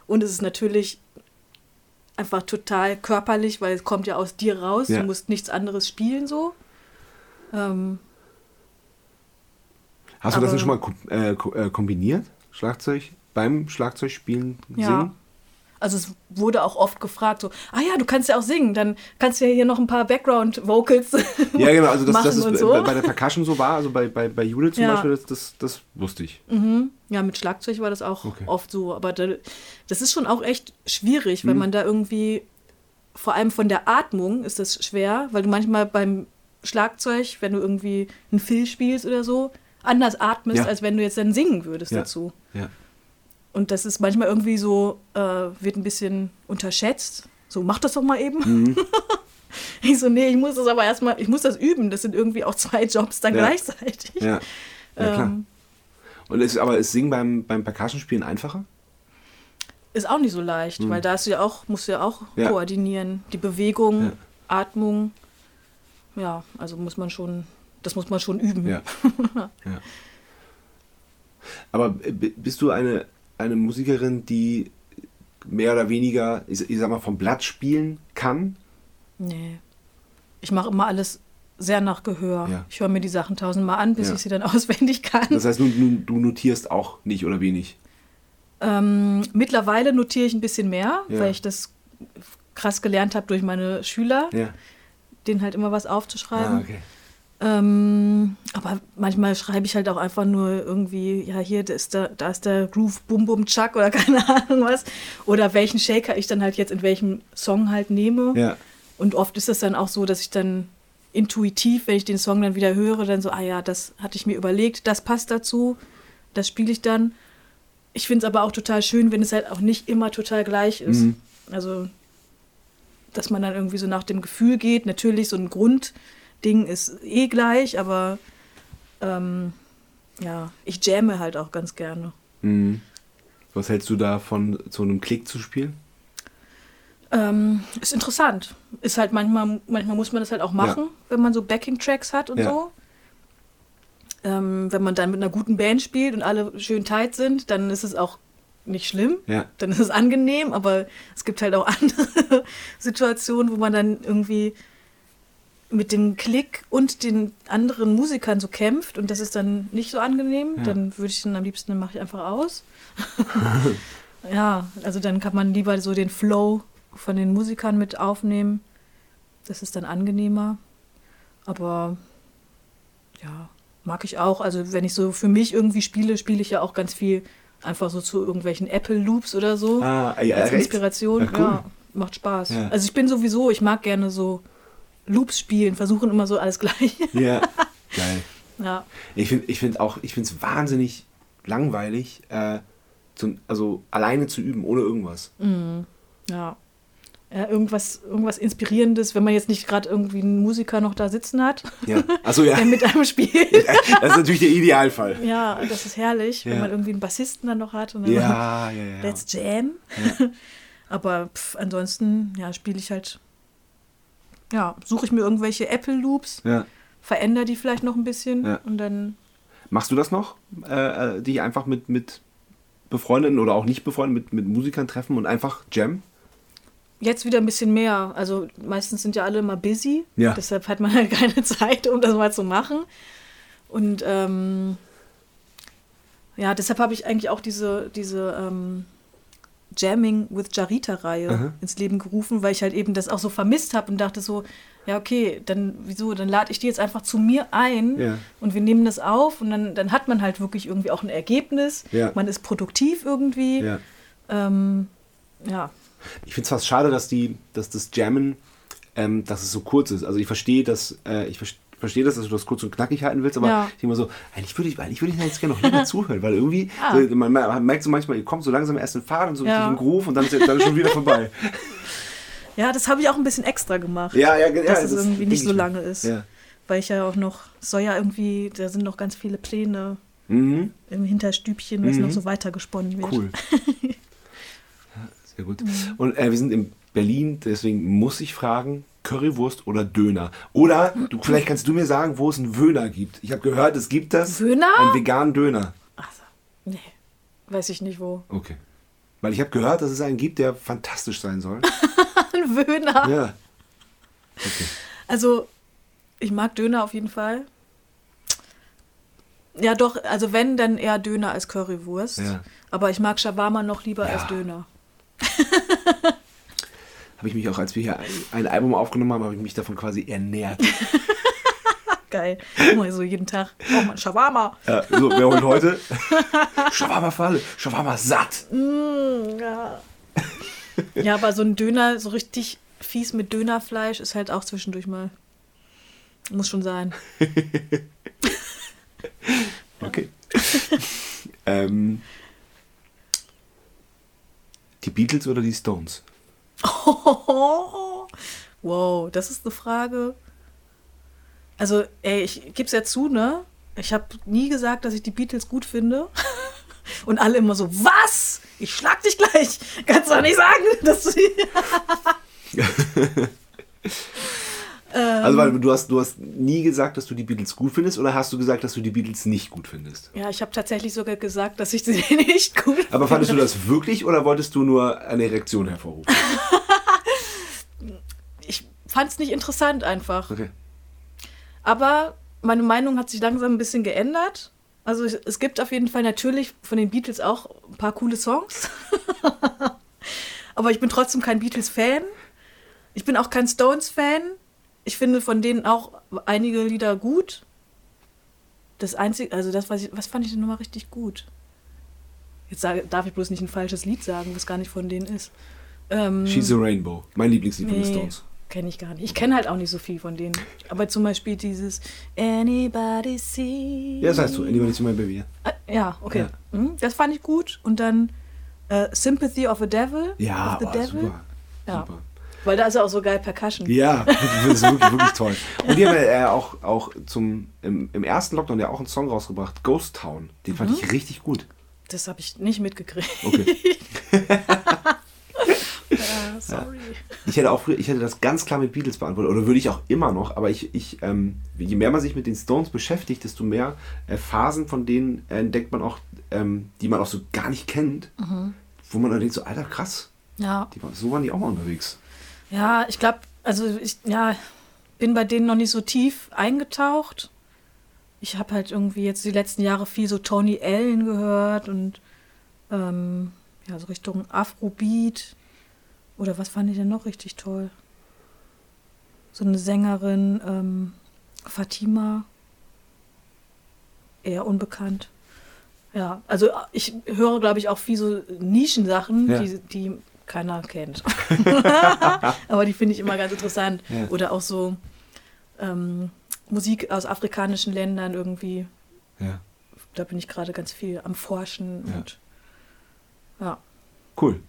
Speaker 1: Und es ist natürlich einfach total körperlich, weil es kommt ja aus dir raus.
Speaker 2: Ja.
Speaker 1: Du musst nichts anderes spielen so. Ähm,
Speaker 2: Hast du das denn schon mal äh, äh, kombiniert? Schlagzeug? Beim Schlagzeugspielen
Speaker 1: Ja. Also es wurde auch oft gefragt, so, ah ja, du kannst ja auch singen, dann kannst du ja hier noch ein paar Background-Vocals
Speaker 2: Ja, genau. Also, das, das ist bei,
Speaker 1: so.
Speaker 2: bei der Percussion so war. Also bei, bei, bei Judith zum
Speaker 1: Ja.
Speaker 2: Beispiel, das, das, das wusste ich.
Speaker 1: Ja, mit Schlagzeug war das auch
Speaker 2: Okay.
Speaker 1: oft so, aber da, das ist schon auch echt schwierig,
Speaker 2: Mhm.
Speaker 1: wenn man da irgendwie, vor allem von der Atmung ist das schwer, weil du manchmal beim Schlagzeug, wenn du irgendwie einen Fill spielst oder so, anders atmest,
Speaker 2: Ja.
Speaker 1: als wenn du jetzt dann singen würdest
Speaker 2: Ja.
Speaker 1: dazu.
Speaker 2: Ja.
Speaker 1: Und das ist manchmal irgendwie so, äh, wird ein bisschen unterschätzt. So, mach das doch mal eben.
Speaker 2: Mhm.
Speaker 1: Ich so, nee, ich muss das aber erstmal, ich muss das üben. Das sind irgendwie auch zwei Jobs dann
Speaker 2: Ja.
Speaker 1: gleichzeitig.
Speaker 2: Ja, ja klar.
Speaker 1: Ähm,
Speaker 2: Und ist, aber ist Singen beim, beim Percussion-Spielen einfacher?
Speaker 1: ist auch nicht so leicht, weil da du ja auch, musst du ja auch
Speaker 2: Mhm. Ja.
Speaker 1: koordinieren. Die Bewegung,
Speaker 2: Ja.
Speaker 1: Atmung. Ja, also muss man schon, das muss man schon üben.
Speaker 2: Ja. Aber bist du eine, eine Musikerin, die mehr oder weniger, ich, ich sag mal, vom Blatt spielen kann?
Speaker 1: Nee. Ich mache immer alles sehr nach Gehör.
Speaker 2: Ja.
Speaker 1: Ich höre mir die Sachen tausendmal an, bis
Speaker 2: Ja.
Speaker 1: ich sie dann auswendig kann.
Speaker 2: Das heißt, du, du, notierst auch nicht oder wenig.
Speaker 1: Ähm, mittlerweile notiere ich ein bisschen mehr,
Speaker 2: Ja.
Speaker 1: weil ich das krass gelernt habe durch meine Schüler,
Speaker 2: Ja.
Speaker 1: denen halt immer was aufzuschreiben.
Speaker 2: Ah, okay.
Speaker 1: Ähm, aber manchmal schreibe ich halt auch einfach nur irgendwie, ja, hier, da ist der, da ist der Groove Bum Bum Chuck oder keine Ahnung was. Oder welchen Shaker ich dann halt jetzt in welchem Song halt nehme.
Speaker 2: Ja.
Speaker 1: Und oft ist es dann auch so, dass ich dann intuitiv, wenn ich den Song dann wieder höre, dann so, ah ja, das hatte ich mir überlegt, das passt dazu, das spiele ich dann. Ich finde es aber auch total schön, wenn es halt auch nicht immer total gleich ist.
Speaker 2: Mhm.
Speaker 1: Also, dass man dann irgendwie so nach dem Gefühl geht. Natürlich, so ein Grundding ist eh gleich, aber ähm, ja, ich jamme halt auch ganz gerne.
Speaker 2: Mhm. Was hältst du davon, so einem Klick zu spielen?
Speaker 1: Ähm, ist interessant. Ist halt manchmal, manchmal muss man das halt auch machen, wenn man so Backing-Tracks hat und
Speaker 2: Ja.
Speaker 1: so. Ähm, wenn man dann mit einer guten Band spielt und alle schön tight sind, dann ist es auch nicht schlimm.
Speaker 2: Ja.
Speaker 1: Dann ist es angenehm, aber es gibt halt auch andere Situationen, wo man dann irgendwie mit dem Klick und den anderen Musikern so kämpft und das ist dann nicht so angenehm.
Speaker 2: Ja.
Speaker 1: Dann würde ich dann am liebsten, dann mache ich einfach aus. ja, also dann kann man lieber so den Flow von den Musikern mit aufnehmen. Das ist dann angenehmer. Aber ja, mag ich auch. Also wenn ich so für mich irgendwie spiele, spiele ich ja auch ganz viel einfach so zu irgendwelchen Apple Loops oder so.
Speaker 2: Ah, ja,
Speaker 1: als? Inspiration.
Speaker 2: Ja,
Speaker 1: Ja,
Speaker 2: cool.
Speaker 1: macht Spaß.
Speaker 2: Ja.
Speaker 1: Also ich bin sowieso, ich mag gerne so Loops spielen, versuchen immer so alles gleich.
Speaker 2: Ja, geil.
Speaker 1: ja.
Speaker 2: Ich finde ich find auch, ich finde es wahnsinnig langweilig, äh, zum, also alleine zu üben, ohne irgendwas.
Speaker 1: Ja. Ja, irgendwas, irgendwas Inspirierendes, wenn man jetzt nicht gerade irgendwie einen Musiker noch da sitzen hat,
Speaker 2: Ja. Achso, ja.
Speaker 1: der mit einem spielt.
Speaker 2: Das ist natürlich der Idealfall.
Speaker 1: Ja, das ist herrlich, wenn
Speaker 2: Ja.
Speaker 1: man irgendwie einen Bassisten dann noch hat und dann
Speaker 2: Ja, ja, ja.
Speaker 1: let's jam. Aber pff, ansonsten, ja, spiele ich halt, ja, suche ich mir irgendwelche Apple Loops,
Speaker 2: ja.
Speaker 1: verändere die vielleicht noch ein bisschen
Speaker 2: Ja.
Speaker 1: und dann,
Speaker 2: Machst du das noch? Äh, äh, dich einfach mit, mit befreundeten oder auch nicht befreundeten, mit, mit Musikern treffen und einfach jam?
Speaker 1: Jetzt wieder ein bisschen mehr. Also meistens sind ja alle immer busy.
Speaker 2: Ja.
Speaker 1: Deshalb hat man halt keine Zeit, um das mal zu machen. Und ähm, ja, deshalb habe ich eigentlich auch diese, diese ähm, Jamming with Jarita-Reihe ins Leben gerufen, weil ich halt eben das auch so vermisst habe und dachte so, ja, okay, dann wieso, dann lade ich die jetzt einfach zu mir ein
Speaker 2: Ja.
Speaker 1: und wir nehmen das auf und dann, dann hat man halt wirklich irgendwie auch ein Ergebnis.
Speaker 2: Ja.
Speaker 1: Man ist produktiv irgendwie.
Speaker 2: Ja.
Speaker 1: Ähm, ja.
Speaker 2: Ich finde es fast schade, dass, die, dass das Jammen, ähm, dass es so kurz ist. Also ich verstehe, dass äh, ich ver- verstehe, das, dass du das kurz und knackig halten willst, aber
Speaker 1: Ja.
Speaker 2: ich denke mal so, eigentlich würde ich, eigentlich würde ich jetzt gerne noch länger zuhören, weil irgendwie,
Speaker 1: Ah.
Speaker 2: so, man, man merkt so manchmal, ihr kommt so langsam erst in Fahrt und so
Speaker 1: Ja.
Speaker 2: richtig im Groove und dann ist dann ist schon wieder vorbei.
Speaker 1: Ja, das habe ich auch ein bisschen extra gemacht.
Speaker 2: Ja, ja, ja.
Speaker 1: dass es
Speaker 2: das
Speaker 1: irgendwie nicht
Speaker 2: ich
Speaker 1: so
Speaker 2: mir.
Speaker 1: lange ist.
Speaker 2: Ja.
Speaker 1: Weil ich ja auch noch, es soll ja irgendwie, da sind noch ganz viele Pläne
Speaker 2: Mhm.
Speaker 1: im Hinterstübchen, was
Speaker 2: Mhm.
Speaker 1: noch so weitergesponnen wird.
Speaker 2: Cool. Ja, Sehr gut. Und äh, wir sind in Berlin, deswegen muss ich fragen, Currywurst oder Döner? Oder du, vielleicht kannst du mir sagen, wo es einen Wöhner gibt. Ich habe gehört, es gibt das.
Speaker 1: Wöhner?
Speaker 2: Einen veganen Döner.
Speaker 1: Also, nee, weiß ich nicht wo.
Speaker 2: Okay. Weil ich habe gehört, dass es einen gibt, der fantastisch sein soll.
Speaker 1: Ein Wöhner.
Speaker 2: ja. Okay.
Speaker 1: Also, ich mag Döner auf jeden Fall. Ja, doch, also wenn, dann eher Döner als Currywurst.
Speaker 2: Ja.
Speaker 1: Aber ich mag Shawarma noch lieber
Speaker 2: Ja.
Speaker 1: als Döner.
Speaker 2: Habe ich mich auch, als wir hier ein, Album aufgenommen haben, habe ich mich davon quasi ernährt.
Speaker 1: Geil. Immer so jeden Tag. Oh man, Shawarma.
Speaker 2: ja, so, wer holt heute? Shawarma für alle. Shawarma satt.
Speaker 1: Mm, ja. ja, aber so ein Döner, so richtig fies mit Dönerfleisch ist halt auch zwischendurch mal. Muss schon sein.
Speaker 2: Okay. ähm, die Beatles oder die Stones?
Speaker 1: wow, das ist eine Frage. Also, ey, ich gebe es ja zu, ne? Ich habe nie gesagt, dass ich die Beatles gut finde. Und alle immer so, was? Ich schlag dich gleich. Kannst du doch nicht sagen, dass du
Speaker 2: Also, weil du hast, du hast nie gesagt, dass du die Beatles gut findest oder hast du gesagt, dass du die Beatles nicht gut findest?
Speaker 1: Ja, ich habe tatsächlich sogar gesagt, dass ich sie nicht gut
Speaker 2: Aber fandest du das wirklich oder wolltest du nur eine Reaktion hervorrufen?
Speaker 1: Ich fand es nicht interessant einfach.
Speaker 2: Okay.
Speaker 1: Aber meine Meinung hat sich langsam ein bisschen geändert. Also es- es gibt auf jeden Fall natürlich von den Beatles auch ein paar coole Songs. Aber ich bin trotzdem kein Beatles-Fan. Ich bin auch kein Stones-Fan. Ich finde von denen auch einige Lieder gut. Das einzige, also das, was, ich, was fand ich denn nochmal richtig gut? Jetzt sage, darf ich bloß nicht ein falsches Lied sagen, was gar nicht von denen ist. Ähm,
Speaker 2: She's a Rainbow. Mein Lieblingslied von den
Speaker 1: Nee.
Speaker 2: Stones.
Speaker 1: kenne ich gar nicht. Ich kenne halt auch nicht so viel von denen. Aber zum Beispiel dieses Anybody see.
Speaker 2: Ja, das heißt du, Anybody to my baby.
Speaker 1: Äh, ja, okay.
Speaker 2: Ja.
Speaker 1: Mhm, das fand ich gut. Und dann äh, Sympathy of a Devil.
Speaker 2: Ja,
Speaker 1: of the
Speaker 2: oh,
Speaker 1: Devil.
Speaker 2: super.
Speaker 1: Ja.
Speaker 2: Super.
Speaker 1: Weil da ist er auch so geil Percussion.
Speaker 2: Ja, das ist wirklich, wirklich toll. Und die haben ja äh, auch, auch zum, im, im ersten Lockdown ja auch einen Song rausgebracht, Ghost Town. Den fand ich richtig gut.
Speaker 1: Das habe ich nicht mitgekriegt.
Speaker 2: Okay.
Speaker 1: Ja, sorry.
Speaker 2: Ich hätte auch früher, ich hätte das ganz klar mit Beatles beantwortet, oder würde ich auch immer noch, aber ich, ich ähm, je mehr man sich mit den Stones beschäftigt, desto mehr äh, Phasen von denen entdeckt man auch, ähm, die man auch so gar nicht kennt, wo man dann denkt, so, Alter, krass,
Speaker 1: Ja.
Speaker 2: die, so waren die auch mal unterwegs.
Speaker 1: Ja, ich glaube, also ich ja, bin bei denen noch nicht so tief eingetaucht. Ich habe halt irgendwie jetzt die letzten Jahre viel so Tony Allen gehört und ähm, ja, so Richtung Afrobeat. Oder was fand ich denn noch richtig toll? So eine Sängerin, ähm, Fatima. Eher unbekannt. Ja, also ich höre, glaube ich, auch viel so Nischensachen,
Speaker 2: Ja.
Speaker 1: die, die keiner kennt. Aber die finde ich immer ganz interessant.
Speaker 2: Ja.
Speaker 1: Oder auch so ähm, Musik aus afrikanischen Ländern irgendwie.
Speaker 2: Ja,
Speaker 1: Da bin ich gerade ganz viel am Forschen.
Speaker 2: Ja.
Speaker 1: Und, ja.
Speaker 2: cool.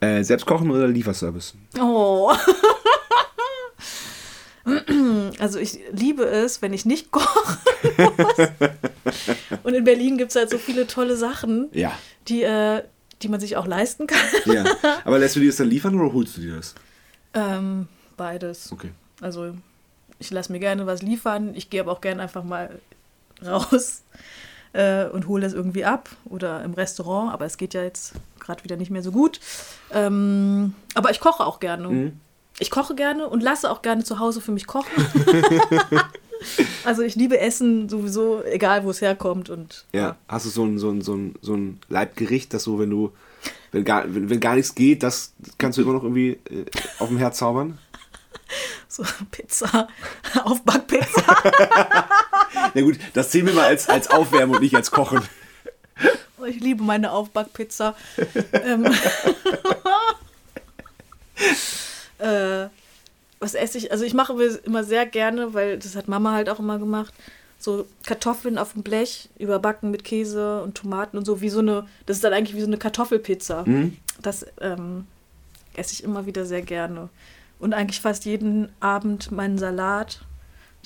Speaker 2: Äh, selbst kochen oder Lieferservice?
Speaker 1: Oh. Also ich liebe es, wenn ich nicht kochen muss. Und in Berlin gibt es halt so viele tolle Sachen,
Speaker 2: Ja.
Speaker 1: die, äh, die man sich auch leisten kann.
Speaker 2: ja. Aber lässt du dir das dann liefern oder holst du dir das?
Speaker 1: Ähm, beides.
Speaker 2: Okay.
Speaker 1: Also ich lasse mir gerne was liefern. Ich gehe aber auch gerne einfach mal raus äh, und hole das irgendwie ab oder im Restaurant. Aber es geht ja jetzt gerade wieder nicht mehr so gut. Ähm, aber ich koche auch gerne.
Speaker 2: Mhm.
Speaker 1: Ich koche gerne und lasse auch gerne zu Hause für mich kochen. also ich liebe Essen sowieso, egal wo es herkommt. Und
Speaker 2: Ja. Hast du so ein, so ein, so ein, so ein Leibgericht, das so, wenn du, wenn gar, wenn, wenn gar nichts geht, das kannst du immer noch irgendwie äh, auf dem Herd zaubern?
Speaker 1: so Pizza, Aufbackpizza.
Speaker 2: Na gut, das sehen wir mal als, als Aufwärmen und nicht als Kochen.
Speaker 1: Oh, ich liebe meine Aufbackpizza. ähm, äh, was esse ich? Also ich mache immer sehr gerne, weil das hat Mama halt auch immer gemacht. So Kartoffeln auf dem Blech, überbacken mit Käse und Tomaten und so, wie so eine, das ist dann eigentlich wie so eine Kartoffelpizza. Das ähm, esse ich immer wieder sehr gerne. Und eigentlich fast jeden Abend meinen Salat,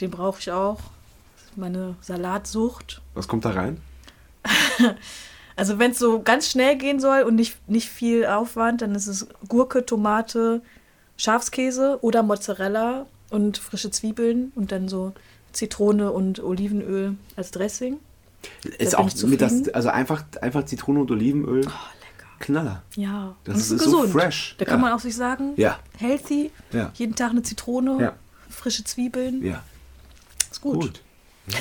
Speaker 1: den brauche ich auch. Meine Salatsucht.
Speaker 2: Was kommt da rein?
Speaker 1: Also wenn es so ganz schnell gehen soll und nicht, nicht viel Aufwand, dann ist es Gurke, Tomate, Schafskäse oder Mozzarella und frische Zwiebeln und dann so Zitrone und Olivenöl als Dressing.
Speaker 2: Ist auch mit das, also einfach, einfach Zitrone und Olivenöl.
Speaker 1: Oh, lecker.
Speaker 2: Knaller.
Speaker 1: Ja,
Speaker 2: Das ist- ist so fresh.
Speaker 1: Da kann
Speaker 2: Ja.
Speaker 1: man auch sich sagen,
Speaker 2: Ja.
Speaker 1: healthy,
Speaker 2: Ja.
Speaker 1: jeden Tag eine Zitrone, frische Zwiebeln,
Speaker 2: Ja,
Speaker 1: ist gut.
Speaker 2: gut. Ja.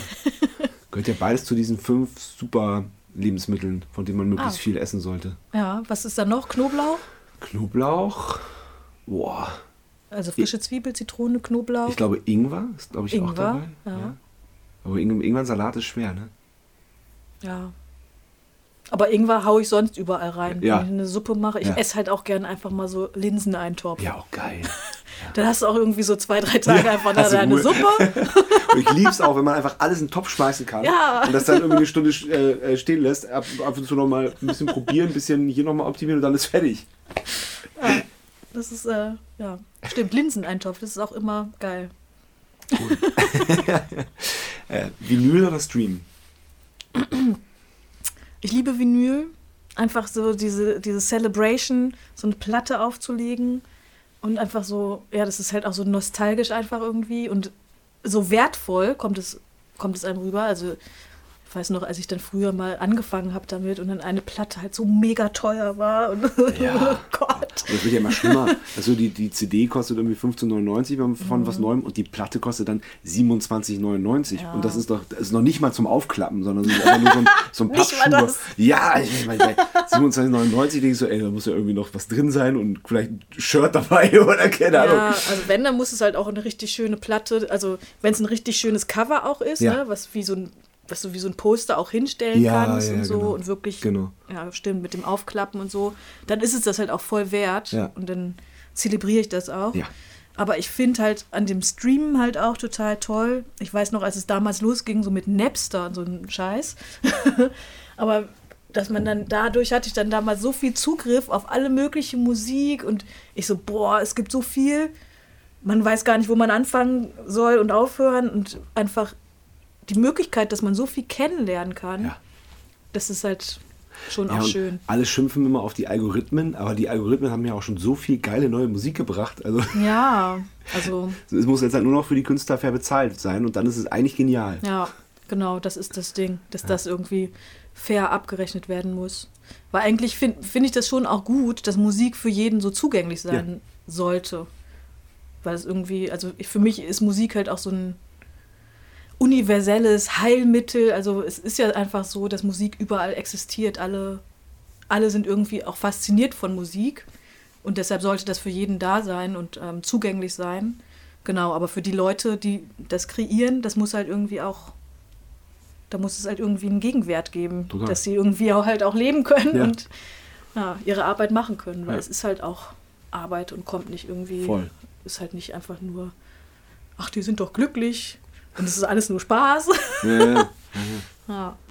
Speaker 2: Gehört ja beides zu diesen fünf super Lebensmitteln, von denen man möglichst
Speaker 1: Ah.
Speaker 2: viel essen sollte.
Speaker 1: Ja, was ist da noch? Knoblauch?
Speaker 2: Knoblauch. Boah.
Speaker 1: Also frische Zwiebel, Zitrone, Knoblauch.
Speaker 2: Ich glaube, Ingwer ist, glaube ich, auch
Speaker 1: Ingwer,
Speaker 2: dabei.
Speaker 1: ja.
Speaker 2: Aber Ing Ingwer-Salat ist schwer, ne?
Speaker 1: Ja. Aber Ingwer haue ich sonst überall rein.
Speaker 2: Ja.
Speaker 1: Wenn ich eine Suppe mache. Ich
Speaker 2: Ja.
Speaker 1: esse halt auch gern einfach mal so Linseneintopf.
Speaker 2: Ja, auch geil.
Speaker 1: Dann hast du auch irgendwie so zwei, drei Tage einfach da deine
Speaker 2: Ruhe.
Speaker 1: Suppe.
Speaker 2: Und ich lieb's auch, wenn man einfach alles in den Topf schmeißen kann.
Speaker 1: Ja.
Speaker 2: Und das dann irgendwie eine Stunde äh, äh, stehen lässt. Ab, ab und zu nochmal ein bisschen probieren, ein bisschen hier nochmal optimieren und dann ist fertig.
Speaker 1: Das ist, äh, ja, stimmt, Linseneintopf, das ist auch immer geil.
Speaker 2: Äh, Vinyl oder Stream?
Speaker 1: Ich liebe Vinyl. Einfach so diese, diese Celebration, so eine Platte aufzulegen. Und einfach so, ja, das ist halt auch so nostalgisch einfach irgendwie. Und so wertvoll kommt es, kommt es einem rüber. Also, ich weiß noch, als ich dann früher mal angefangen habe damit und dann eine Platte halt so mega teuer war. Und
Speaker 2: Ja.
Speaker 1: oh Gott.
Speaker 2: Und das wird ja immer schlimmer. Also die, die CD kostet irgendwie 15,99 wenn man von was Neuem und die Platte kostet dann 27,99.
Speaker 1: Mhm. Ja.
Speaker 2: Und das ist doch das ist noch nicht mal zum Aufklappen, sondern einfach nur so ein, so ein
Speaker 1: das.
Speaker 2: Ja, ich meine, bei 27,99 denke ich so, ey, da muss ja irgendwie noch was drin sein und vielleicht ein Shirt dabei oder keine Ahnung.
Speaker 1: Ja, also wenn, dann muss es halt auch eine richtig schöne Platte, also wenn es ein richtig schönes Cover auch ist,
Speaker 2: Ja.
Speaker 1: ne, was wie so ein was du wie so ein Poster auch hinstellen
Speaker 2: Ja,
Speaker 1: kannst
Speaker 2: ja,
Speaker 1: und so
Speaker 2: genau.
Speaker 1: und wirklich
Speaker 2: Genau.
Speaker 1: ja stimmt mit dem Aufklappen und so, dann ist es das halt auch voll wert
Speaker 2: Ja.
Speaker 1: und dann zelebriere ich das auch. Aber ich finde halt an dem Streamen halt auch total toll. Ich weiß noch, als es damals losging, so mit Napster und so ein Scheiß. Aber dass man dann dadurch hatte ich dann damals so viel Zugriff auf alle mögliche Musik und ich so, boah, es gibt so viel. Man weiß gar nicht, wo man anfangen soll und aufhören und einfach die Möglichkeit, dass man so viel kennenlernen kann,
Speaker 2: Ja.
Speaker 1: das ist halt schon
Speaker 2: Ja,
Speaker 1: auch schön.
Speaker 2: Alle schimpfen immer auf die Algorithmen, aber die Algorithmen haben ja auch schon so viel geile neue Musik gebracht. Also
Speaker 1: Ja, also
Speaker 2: es muss jetzt halt nur noch für die Künstler fair bezahlt sein und dann ist es eigentlich genial.
Speaker 1: Ja, genau, das ist das Ding, dass das irgendwie fair abgerechnet werden muss. Weil eigentlich finde find ich das schon auch gut, dass Musik für jeden so zugänglich sein sollte. Weil es irgendwie, also für mich ist Musik halt auch so ein universelles Heilmittel. Also es ist ja einfach so, dass Musik überall existiert. Alle, alle sind irgendwie auch fasziniert von Musik. Und deshalb sollte das für jeden da sein und ähm, zugänglich sein. Genau, aber für die Leute, die das kreieren, das muss halt irgendwie auch, da muss es halt irgendwie einen Gegenwert geben,
Speaker 2: Total.
Speaker 1: dass sie irgendwie auch halt auch leben können
Speaker 2: Ja.
Speaker 1: und ja, ihre Arbeit machen können, weil
Speaker 2: Ja.
Speaker 1: es ist halt auch Arbeit und kommt nicht irgendwie,
Speaker 2: Voll.
Speaker 1: ist halt nicht einfach nur, ach, die sind doch glücklich und es ist alles nur Spaß.
Speaker 2: Ja, ja.
Speaker 1: ja.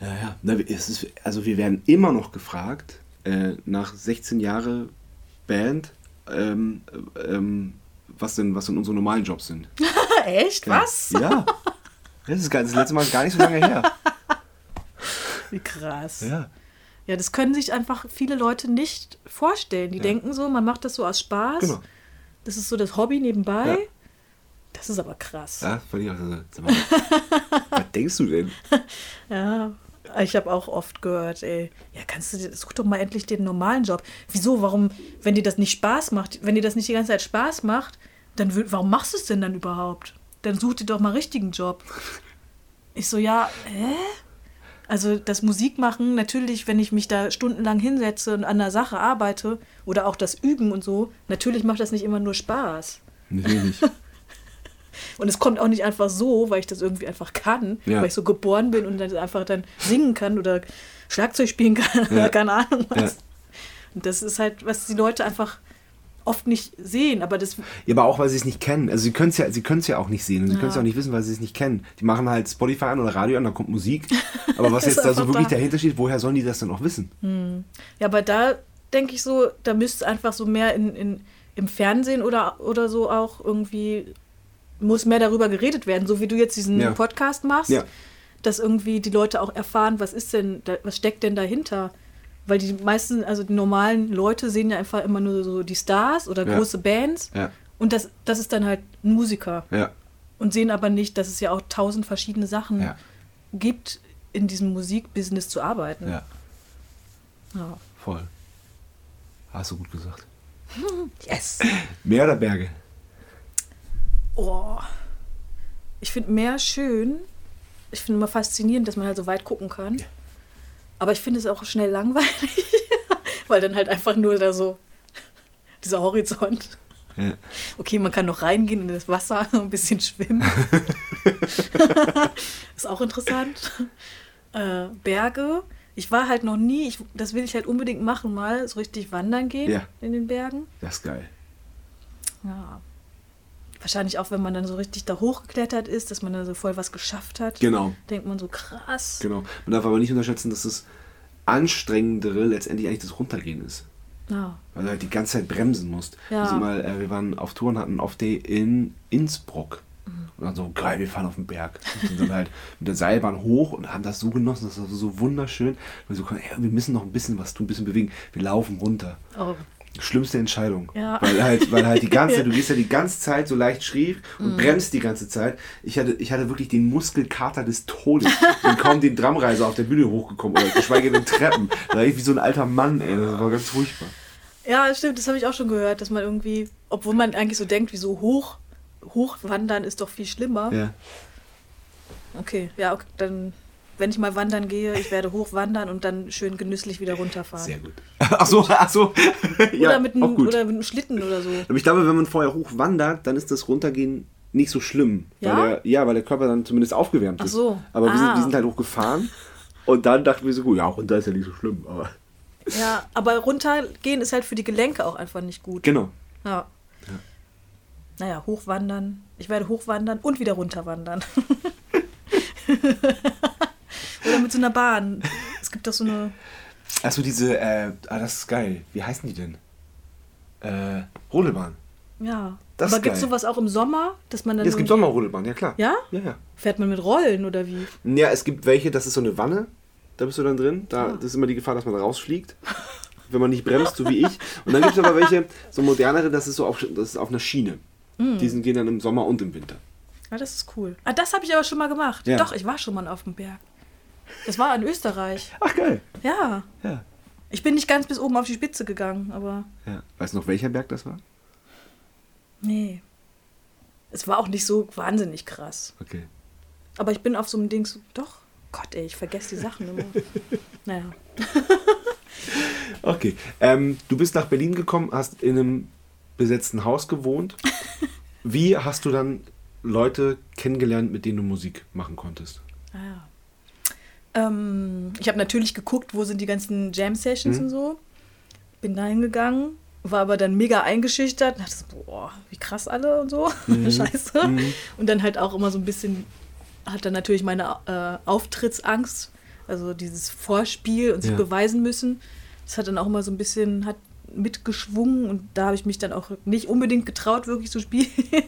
Speaker 2: Ja, ja. Ist, also wir werden immer noch gefragt, äh, nach 16 Jahre Band, ähm, ähm, was denn, was denn unsere normalen Jobs sind.
Speaker 1: Echt? Was?
Speaker 2: Ja. Das ist das letzte Mal gar nicht so lange her.
Speaker 1: Wie krass.
Speaker 2: Ja.
Speaker 1: Ja, das können sich einfach viele Leute nicht vorstellen. Die
Speaker 2: Ja.
Speaker 1: denken so, man macht das so aus Spaß.
Speaker 2: Genau.
Speaker 1: Das ist so das Hobby nebenbei. Das ist aber krass.
Speaker 2: Ja, fand ich auch so. Mal, was denkst du denn?
Speaker 1: Ja, ich habe auch oft gehört, ey, ja, kannst du dir, such doch mal endlich den normalen Job. Wieso, warum, wenn dir das nicht Spaß macht, wenn dir das nicht die ganze Zeit Spaß macht, dann warum machst du es denn dann überhaupt? Dann such dir doch mal einen richtigen Job. Ich so, ja, hä? Also das Musikmachen, natürlich, wenn ich mich da stundenlang hinsetze und an der Sache arbeite oder auch das Üben und so, natürlich macht das nicht immer nur Spaß.
Speaker 2: Natürlich.
Speaker 1: Und es kommt auch nicht einfach so, weil ich das irgendwie einfach kann,
Speaker 2: Ja.
Speaker 1: weil ich so geboren bin und dann einfach dann singen kann oder Schlagzeug spielen kann
Speaker 2: Ja.
Speaker 1: oder keine Ahnung was.
Speaker 2: Ja.
Speaker 1: Und das ist halt, was die Leute einfach oft nicht sehen, aber das
Speaker 2: Ja, aber auch, weil sie es nicht kennen. Also sie können es ja, sie können es ja auch nicht sehen und sie
Speaker 1: Ja.
Speaker 2: können es auch nicht wissen, weil sie es nicht kennen. Die machen halt Spotify an oder Radio an, da kommt Musik. Aber was
Speaker 1: Ist
Speaker 2: jetzt da so wirklich
Speaker 1: da.
Speaker 2: dahinter steht, woher sollen die das denn auch wissen?
Speaker 1: Ja, aber da denke ich so, da müsste es einfach so mehr in, in, im Fernsehen oder, oder so auch irgendwie, muss mehr darüber geredet werden, so wie du jetzt diesen
Speaker 2: Ja.
Speaker 1: Podcast machst,
Speaker 2: Ja.
Speaker 1: dass irgendwie die Leute auch erfahren, was ist denn, da, was steckt denn dahinter? Weil die meisten, also die normalen Leute sehen ja einfach immer nur so die Stars oder
Speaker 2: Ja.
Speaker 1: große Bands und das, das ist dann halt ein Musiker und sehen aber nicht, dass es ja auch tausend verschiedene Sachen gibt, in diesem Musikbusiness zu arbeiten.
Speaker 2: ja,
Speaker 1: Ja.
Speaker 2: voll. Hast du gut gesagt.
Speaker 1: Yes!
Speaker 2: Meer oder Berge?
Speaker 1: Oh. Ich finde Meer schön. Ich finde immer faszinierend, dass man halt so weit gucken kann. Aber ich finde es auch schnell langweilig, weil dann halt einfach nur da so dieser Horizont.
Speaker 2: Ja.
Speaker 1: Okay, man kann noch reingehen in das Wasser, ein bisschen schwimmen. ist auch interessant. Äh, Berge. Ich war halt noch nie, ich, das will ich halt unbedingt machen, mal so richtig wandern gehen
Speaker 2: Ja.
Speaker 1: in den Bergen.
Speaker 2: Das ist geil.
Speaker 1: Ja. Wahrscheinlich auch, wenn man dann so richtig da hochgeklettert ist, dass man da so voll was geschafft hat.
Speaker 2: Genau,
Speaker 1: Denkt man so krass.
Speaker 2: genau. Man darf aber nicht unterschätzen, dass das Anstrengendere letztendlich eigentlich das Runtergehen ist.
Speaker 1: Ja.
Speaker 2: Weil du halt die ganze Zeit bremsen musst.
Speaker 1: Ja.
Speaker 2: Also mal, äh, wir waren auf Touren, hatten auf Day in Innsbruck.
Speaker 1: Mhm.
Speaker 2: Und dann so, geil, wir fahren auf den Berg. Und sind dann halt mit der Seilbahn hoch und haben das so genossen, das war so, so wunderschön. Und wir so, ey, wir müssen noch ein bisschen was tun, ein bisschen bewegen. Wir laufen runter.
Speaker 1: Oh.
Speaker 2: Schlimmste Entscheidung.
Speaker 1: Ja.
Speaker 2: Weil halt, weil halt die ganze, du gehst ja die ganze Zeit so leicht schrief und
Speaker 1: Mhm.
Speaker 2: bremst die ganze Zeit. Ich hatte, ich hatte wirklich den Muskelkater des Todes. Bin kaum den Drumreiser auf der Bühne hochgekommen oder geschweige denn Treppen. Da war ich wie so ein alter Mann, ey. Das war ganz furchtbar.
Speaker 1: Ja, stimmt, das habe ich auch schon gehört, dass man irgendwie, obwohl man eigentlich so denkt, wie so hoch, hochwandern ist doch viel schlimmer.
Speaker 2: Ja.
Speaker 1: Okay, ja, okay, dann, wenn ich mal wandern gehe, ich werde hochwandern und dann schön genüsslich wieder runterfahren.
Speaker 2: Sehr gut. Ach so, ach so. ja,
Speaker 1: oder, mit
Speaker 2: auch
Speaker 1: einem,
Speaker 2: gut.
Speaker 1: oder mit einem Schlitten oder so.
Speaker 2: Aber ich glaube, wenn man vorher hoch wandert, dann ist das Runtergehen nicht so schlimm.
Speaker 1: Ja?
Speaker 2: Weil der, ja, weil der Körper dann zumindest aufgewärmt
Speaker 1: Ach
Speaker 2: ist.
Speaker 1: so.
Speaker 2: Aber wir, sind,
Speaker 1: Ah.
Speaker 2: wir sind halt hochgefahren und dann dachten wir so, gut, ja, runter ist ja nicht so schlimm. Aber
Speaker 1: Ja, aber runtergehen ist halt für die Gelenke auch einfach nicht gut.
Speaker 2: genau,
Speaker 1: Ja. naja, hochwandern. Ich werde hochwandern und wieder runterwandern. Oder mit so einer Bahn. Es gibt doch so eine.
Speaker 2: Achso, diese, äh, ah, das ist geil. Wie heißen die denn? Äh, Rodelbahn.
Speaker 1: Ja.
Speaker 2: Das
Speaker 1: Aber gibt es sowas auch im Sommer, dass man dann.
Speaker 2: Ja, es gibt Sommerrodelbahn, ja klar.
Speaker 1: Ja?
Speaker 2: Ja, ja.
Speaker 1: Fährt man mit Rollen oder wie?
Speaker 2: Ja, es gibt welche, das ist so eine Wanne, da bist du dann drin. Da,
Speaker 1: Ah.
Speaker 2: Das ist immer die Gefahr, dass man rausfliegt, wenn man nicht bremst, so wie ich. Und dann gibt es aber welche, so modernere, das ist so auf, das ist auf einer Schiene.
Speaker 1: Mm.
Speaker 2: Die sind, gehen dann im Sommer und im Winter.
Speaker 1: Ja, das ist cool. Ah, das habe ich aber schon mal gemacht.
Speaker 2: Ja.
Speaker 1: Doch, ich war schon mal auf dem Berg. Das war in Österreich.
Speaker 2: Ach, geil.
Speaker 1: Ja.
Speaker 2: Ja.
Speaker 1: Ich bin nicht ganz bis oben auf die Spitze gegangen, aber
Speaker 2: ja. Weißt du noch, welcher Berg das war?
Speaker 1: nee. Es war auch nicht so wahnsinnig krass.
Speaker 2: Okay.
Speaker 1: Aber ich bin auf so einem Ding so, doch, Gott, ey, ich vergesse die Sachen immer. naja.
Speaker 2: Okay. Ähm, du bist nach Berlin gekommen, hast in einem besetzten Haus gewohnt. Wie hast du dann Leute kennengelernt, mit denen du Musik machen konntest?
Speaker 1: Ah, ja. Ähm, ich habe natürlich geguckt, wo sind die ganzen Jam-Sessions
Speaker 2: Mhm.
Speaker 1: und so. Bin da hingegangen, war aber dann mega eingeschüchtert. und Dachte, so, boah, wie krass alle und so. Scheiße.
Speaker 2: Mhm.
Speaker 1: Und dann halt auch immer so ein bisschen, hat dann natürlich meine äh, Auftrittsangst, also dieses Vorspiel und sich
Speaker 2: Ja.
Speaker 1: beweisen müssen. Das hat dann auch immer so ein bisschen, hat mitgeschwungen und da habe ich mich dann auch nicht unbedingt getraut, wirklich zu spielen.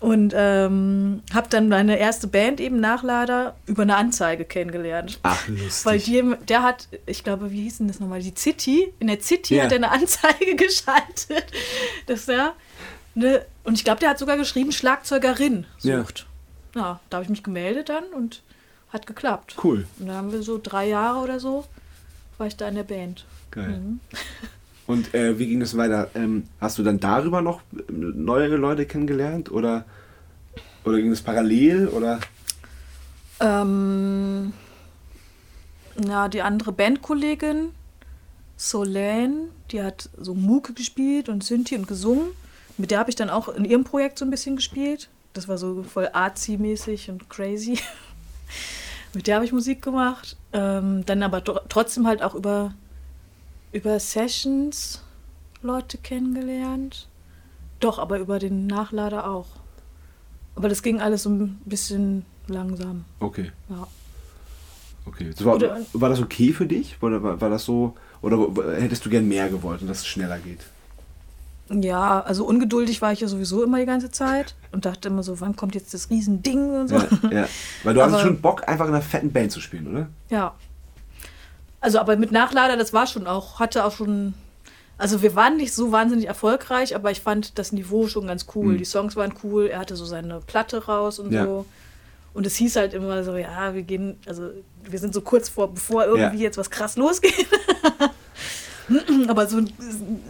Speaker 1: Und ähm, habe dann meine erste Band eben Nachlader über eine Anzeige kennengelernt.
Speaker 2: Ach, lustig.
Speaker 1: Weil die, der hat, ich glaube, wie hieß denn das nochmal? Die City. In der City
Speaker 2: Ja.
Speaker 1: hat er eine Anzeige geschaltet. Dass er, ne, und ich glaube, der hat sogar geschrieben, Schlagzeugerin
Speaker 2: Ja.
Speaker 1: sucht. Ja, da habe ich mich gemeldet dann und hat geklappt.
Speaker 2: Cool.
Speaker 1: Und da haben wir so drei Jahre oder so, war ich da in der Band.
Speaker 2: Geil. Und äh, wie ging das weiter? Ähm, hast du dann darüber noch neue Leute kennengelernt oder, oder ging das parallel oder?
Speaker 1: Ähm, ja, die andere Bandkollegin, Solane, die hat so Muke gespielt und Synthi und gesungen. Mit der habe ich dann auch in ihrem Projekt so ein bisschen gespielt. Das war so voll artsy-mäßig und crazy. Mit der habe ich Musik gemacht. Ähm, dann aber tr- trotzdem halt auch über, über Sessions Leute kennengelernt. Doch, aber über den Nachlader auch. Aber das ging alles so ein bisschen langsam.
Speaker 2: Okay,
Speaker 1: Ja.
Speaker 2: okay. Das war,
Speaker 1: Oder-
Speaker 2: war das okay für dich? Oder war, war das so? Oder hättest du gern mehr gewollt und dass es schneller geht?
Speaker 1: Ja, also ungeduldig war ich ja sowieso immer die ganze Zeit und dachte immer so, wann kommt jetzt das Riesending und so.
Speaker 2: Ja, ja. Weil du hattest
Speaker 1: Aber-
Speaker 2: schon Bock, einfach in einer fetten Band zu spielen, oder?
Speaker 1: Ja. Also aber mit Nachlader, das war schon auch, hatte auch schon, also wir waren nicht so wahnsinnig erfolgreich, aber ich fand das Niveau schon ganz cool.
Speaker 2: Mhm.
Speaker 1: Die Songs waren cool, er hatte so seine Platte raus und
Speaker 2: Ja.
Speaker 1: so. Und es hieß halt immer so, ja, wir gehen, also wir sind so kurz vor, bevor irgendwie
Speaker 2: Ja.
Speaker 1: jetzt was krass losgeht. aber so,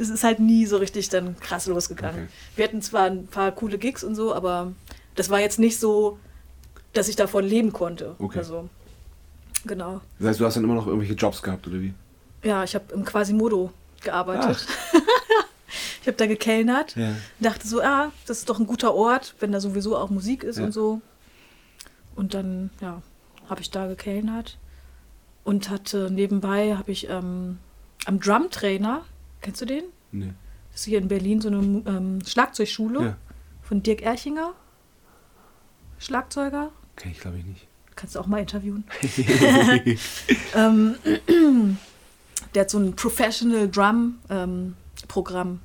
Speaker 1: es ist halt nie so richtig dann krass losgegangen.
Speaker 2: Okay.
Speaker 1: Wir hatten zwar ein paar coole Gigs und so, aber das war jetzt nicht so, dass ich davon leben konnte.
Speaker 2: Okay.
Speaker 1: Also, genau.
Speaker 2: Das heißt, du hast dann immer noch irgendwelche Jobs gehabt, oder wie?
Speaker 1: Ja, ich habe im Quasimodo gearbeitet. ich habe da gekellnert.
Speaker 2: Ja.
Speaker 1: Dachte so, ah, das ist doch ein guter Ort, wenn da sowieso auch Musik ist
Speaker 2: Ja.
Speaker 1: und so. Und dann, ja, habe ich da gekellnert. Und hatte nebenbei, habe ich ähm, am Drumtrainer, kennst du den?
Speaker 2: Nee.
Speaker 1: Das ist hier in Berlin so eine ähm, Schlagzeugschule
Speaker 2: Ja.
Speaker 1: von Dirk Erchinger. Schlagzeuger.
Speaker 2: Kenn ich, glaube ich, nicht.
Speaker 1: Kannst du auch mal interviewen. ähm, der hat so ein Professional Drum ähm, Programm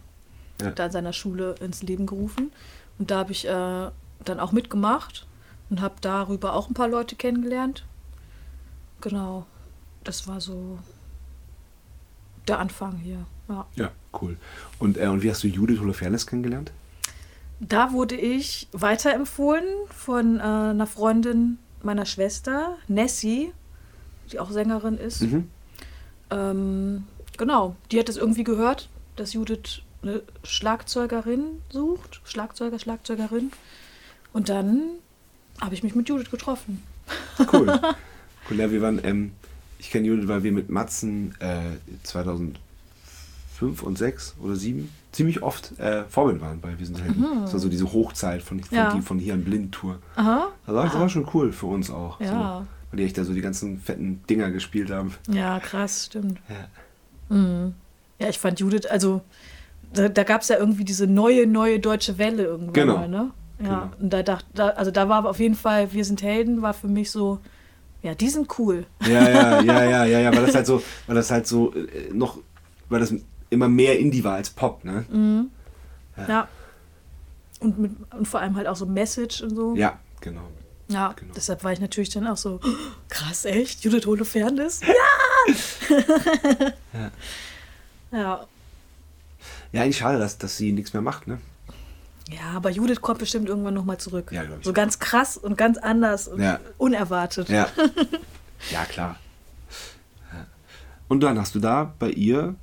Speaker 2: Ja.
Speaker 1: da in seiner Schule ins Leben gerufen. Und da habe ich äh, dann auch mitgemacht und habe darüber auch ein paar Leute kennengelernt. Genau. Das war so der Anfang hier. Ja.
Speaker 2: Ja, cool. Und, äh, und wie hast du Judith Holofernes kennengelernt?
Speaker 1: Da wurde ich weiterempfohlen von äh, einer Freundin meiner Schwester, Nessie, die auch Sängerin ist.
Speaker 2: Mhm.
Speaker 1: Ähm, genau, die hat es irgendwie gehört, dass Judith eine Schlagzeugerin sucht. Schlagzeuger, Schlagzeugerin. Und dann habe ich mich mit Judith getroffen.
Speaker 2: Cool. cool, ja, wir waren, ähm, ich kenne Judith, weil wir mit Matzen äh, 2005 und 6 oder 7 ziemlich oft äh, Vorbild waren bei Wir sind Helden. Das war so diese Hochzeit von, von,
Speaker 1: Mhm. Ja.
Speaker 2: die, von hier an Blind-Tour.
Speaker 1: Aha.
Speaker 2: Also das war schon cool für uns auch.
Speaker 1: Ja.
Speaker 2: So, weil die echt da so die ganzen fetten Dinger gespielt haben.
Speaker 1: Ja, krass, stimmt.
Speaker 2: Ja.
Speaker 1: Mhm. Ja, ich fand Judith, also da, da gab es ja irgendwie diese neue, neue deutsche Welle irgendwann
Speaker 2: Genau.
Speaker 1: mal, ne? Ja,
Speaker 2: Genau.
Speaker 1: und da dachte, da, also da war auf jeden Fall, wir sind Helden, war für mich so, ja, die sind cool.
Speaker 2: Ja, ja, ja, ja, ja, ja, weil das halt so, weil das halt so äh, noch, weil das immer mehr Indie war als Pop, ne?
Speaker 1: Ja. Und, mit, und vor allem halt auch so Message und so.
Speaker 2: Ja, genau.
Speaker 1: Ja,
Speaker 2: Genau.
Speaker 1: deshalb war ich natürlich dann auch so, krass, echt? Judith Holofernes? Ja! ja.
Speaker 2: Ja, eigentlich schade, dass, dass sie nichts mehr macht, ne?
Speaker 1: Ja, aber Judith kommt bestimmt irgendwann nochmal zurück.
Speaker 2: Ja,
Speaker 1: so
Speaker 2: auch.
Speaker 1: ganz krass und ganz anders und
Speaker 2: Ja.
Speaker 1: unerwartet.
Speaker 2: Ja. Ja, klar. Ja. Und dann hast du da bei ihr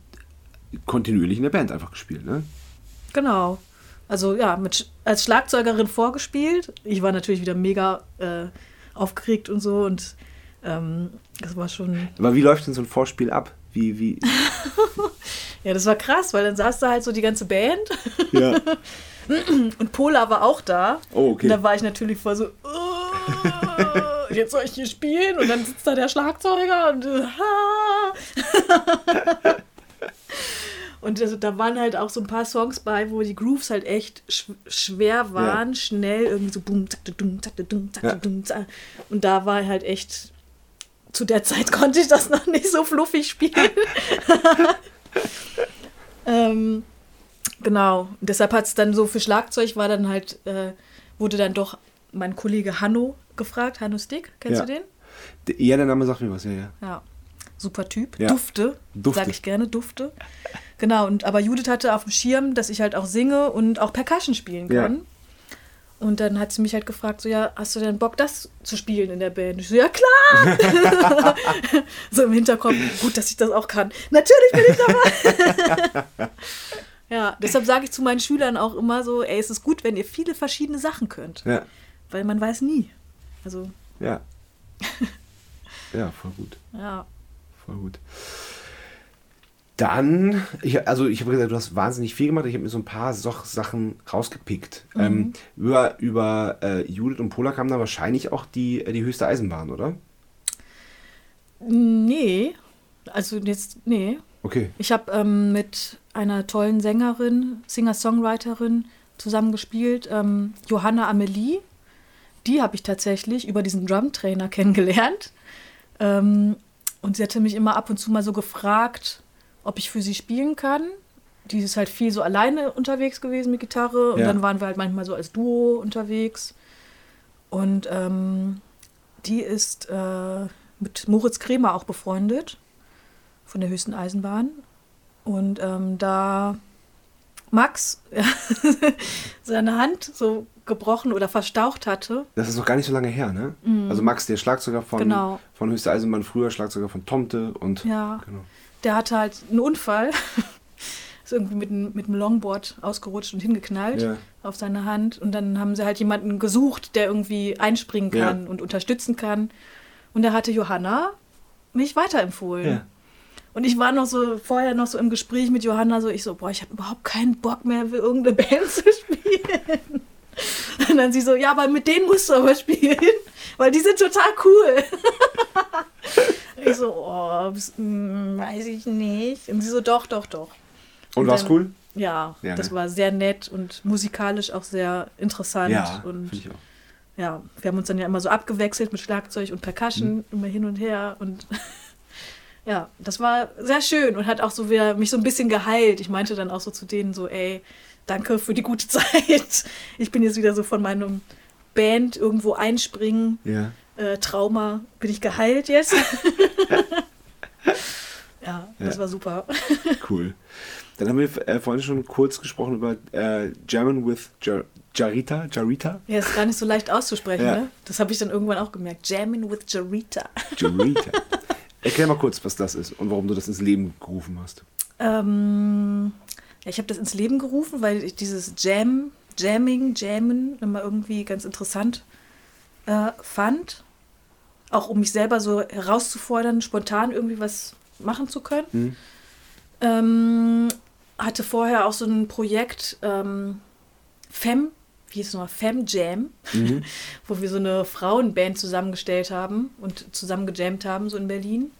Speaker 2: kontinuierlich in der Band einfach gespielt, ne?
Speaker 1: Genau. Also ja, mit, als Schlagzeugerin vorgespielt. Ich war natürlich wieder mega äh, aufgeregt und so und ähm, das war schon,
Speaker 2: Aber wie läuft denn so ein Vorspiel ab? Wie, wie?
Speaker 1: ja, das war krass, weil dann saß da halt so die ganze Band
Speaker 2: Ja.
Speaker 1: und Pola war auch da.
Speaker 2: Oh, okay.
Speaker 1: Und da war ich natürlich voll so, "Oh, jetzt soll ich hier spielen und dann sitzt da der Schlagzeuger und ha. Und also, da waren halt auch so ein paar Songs bei, wo die Grooves halt echt sch schwer waren, schnell irgendwie so boom, zack, dum, zack, dum, zack,
Speaker 2: Ja.
Speaker 1: dum, zack. Und da war halt echt, zu der Zeit konnte ich das noch nicht so fluffig spielen. ähm, genau. Und deshalb hat es dann so für Schlagzeug war dann halt, äh, wurde dann doch mein Kollege Hanno gefragt. Hanno Stick, kennst
Speaker 2: Ja.
Speaker 1: du den?
Speaker 2: D- Ja, der Name sagt mir was, ja, ja.
Speaker 1: Ja. Super Typ.
Speaker 2: Ja.
Speaker 1: Dufte,
Speaker 2: Dufte.
Speaker 1: sag ich gerne, Dufte. Genau, und aber Judith hatte auf dem Schirm, dass ich halt auch singe und auch Percussion spielen
Speaker 2: Ja.
Speaker 1: kann. Und dann hat sie mich halt gefragt, so, ja, hast du denn Bock, das zu spielen in der Band? Ich so, ja, klar! so im Hinterkopf, gut, dass ich das auch kann. Natürlich bin ich dabei! ja, deshalb sage ich zu meinen Schülern auch immer so, ey, es ist gut, wenn ihr viele verschiedene Sachen könnt.
Speaker 2: Ja,
Speaker 1: Weil man weiß nie. Also,
Speaker 2: ja. Ja, voll gut.
Speaker 1: ja.
Speaker 2: Voll gut. Dann, ich, also ich habe gesagt, du hast wahnsinnig viel gemacht. Ich habe mir so ein paar so Sachen rausgepickt. Ähm, über über äh, Judith und Pola kam da wahrscheinlich auch die, äh, die höchste Eisenbahn, oder?
Speaker 1: Nee, also jetzt, nee.
Speaker 2: Okay.
Speaker 1: Ich habe ähm, mit einer tollen Sängerin, Singer-Songwriterin zusammen gespielt, ähm, Johanna Amelie. Die habe ich tatsächlich über diesen Drumtrainer kennengelernt. Ähm, und sie hatte mich immer ab und zu mal so gefragt, ob ich für sie spielen kann. Die ist halt viel so alleine unterwegs gewesen mit Gitarre. Und
Speaker 2: Ja.
Speaker 1: dann waren wir halt manchmal so als Duo unterwegs. Und ähm, die ist äh, mit Moritz Kremer auch befreundet von der höchsten Eisenbahn. Und ähm, da Max seine Hand so gebrochen oder verstaucht hatte,
Speaker 2: Das ist noch gar nicht so lange her, ne? Also Max, der Schlagzeuger von,
Speaker 1: Genau.
Speaker 2: von Höchste Eisenbahn, früher Schlagzeuger von Tomte und
Speaker 1: ja,
Speaker 2: genau.
Speaker 1: Der hatte halt einen Unfall. Ist irgendwie mit, einem- mit einem Longboard ausgerutscht und hingeknallt
Speaker 2: Ja.
Speaker 1: auf seine Hand. Und dann haben sie halt jemanden gesucht, der irgendwie einspringen
Speaker 2: Ja.
Speaker 1: kann und unterstützen kann. Und da hatte Johanna mich weiterempfohlen.
Speaker 2: Ja.
Speaker 1: Und ich war noch so vorher noch so im Gespräch mit Johanna, so ich so, boah, ich habe überhaupt keinen Bock mehr für irgendeine Band zu spielen. Und dann sie so, ja, aber mit denen musst du aber spielen, weil die sind total cool. ich so, oh, mm, weiß ich nicht. Und sie so, doch, doch, doch.
Speaker 2: Und
Speaker 1: Und
Speaker 2: war's
Speaker 1: dann-
Speaker 2: cool?
Speaker 1: Ja,
Speaker 2: Ja,
Speaker 1: das
Speaker 2: ne?
Speaker 1: war sehr nett und musikalisch auch sehr interessant.
Speaker 2: Ja,
Speaker 1: und
Speaker 2: ich auch.
Speaker 1: ja, wir haben uns dann ja immer so abgewechselt mit Schlagzeug und Percussion,
Speaker 2: Mhm.
Speaker 1: immer hin und her und ja, das war sehr schön und hat auch so wieder mich so ein bisschen geheilt. Ich meinte dann auch so zu denen so, ey, danke für die gute Zeit. Ich bin jetzt wieder so von meinem Band irgendwo einspringen,
Speaker 2: Ja.
Speaker 1: Äh, Trauma, bin ich geheilt jetzt. ja, das
Speaker 2: Ja.
Speaker 1: war super.
Speaker 2: Cool. Dann haben wir äh, vorhin schon kurz gesprochen über äh, German with Jar Jarita. Jarita?
Speaker 1: Ja, ist gar nicht so leicht auszusprechen,
Speaker 2: Ja.
Speaker 1: ne? Das habe ich dann irgendwann auch gemerkt. Jamming with Jarita.
Speaker 2: Jarita. Erklär mal kurz, was das ist und warum du das ins Leben gerufen hast.
Speaker 1: Ähm, ja, ich habe das ins Leben gerufen, weil ich dieses Jam, Jamming, Jammen immer irgendwie ganz interessant äh, fand. Auch um mich selber so herauszufordern, spontan irgendwie was machen zu können.
Speaker 2: Mhm.
Speaker 1: Ähm, hatte vorher auch so ein Projekt ähm, Fem, wie hieß es nochmal, Fem Jam,
Speaker 2: Mhm.
Speaker 1: wo wir so eine Frauenband zusammengestellt haben und zusammen gejammt haben, so in Berlin.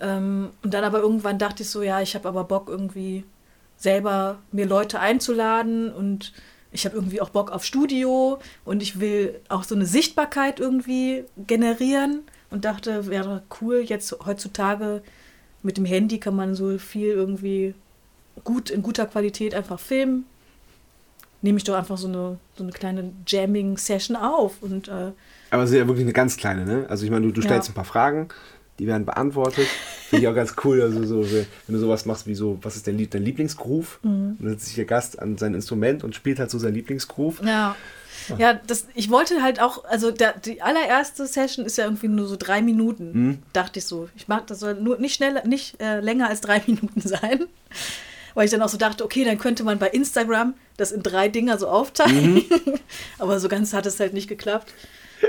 Speaker 1: Ähm, und dann aber irgendwann dachte ich so, ja, ich habe aber Bock irgendwie selber mir Leute einzuladen und ich habe irgendwie auch Bock auf Studio und ich will auch so eine Sichtbarkeit irgendwie generieren und dachte, wäre cool, jetzt heutzutage mit dem Handy kann man so viel irgendwie gut in guter Qualität einfach filmen. Nehme ich doch einfach so eine, so eine kleine Jamming-Session auf und äh,
Speaker 2: Aber es ist ja wirklich eine ganz kleine, ne? Also ich meine, du, du stellst
Speaker 1: Ja.
Speaker 2: ein paar Fragen, die werden beantwortet. Finde ich auch ganz cool, also so, wenn du sowas machst wie so, was ist dein, dein Lieblingsgroove?
Speaker 1: Mhm.
Speaker 2: Und dann setzt sich der Gast an sein Instrument und spielt halt so sein Lieblingsgroove.
Speaker 1: Ja. Ja, das, ich wollte halt auch, also der, die allererste Session ist ja irgendwie nur so drei Minuten, dachte ich so. Ich mag, das soll nur nicht schneller, nicht äh, länger als drei Minuten sein. Weil ich dann auch so dachte, okay, dann könnte man bei Instagram das in drei Dinger so aufteilen. Aber so ganz hat es halt nicht geklappt.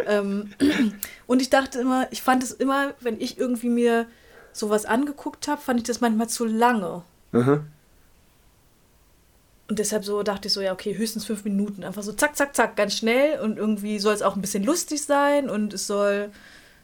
Speaker 1: ähm, und ich dachte immer, ich fand es immer, wenn ich irgendwie mir sowas angeguckt habe, fand ich das manchmal zu lange.
Speaker 2: Aha.
Speaker 1: Und deshalb so dachte ich so, ja, okay, höchstens fünf Minuten. Einfach so zack, zack, zack, ganz schnell. Und irgendwie soll es auch ein bisschen lustig sein und es soll.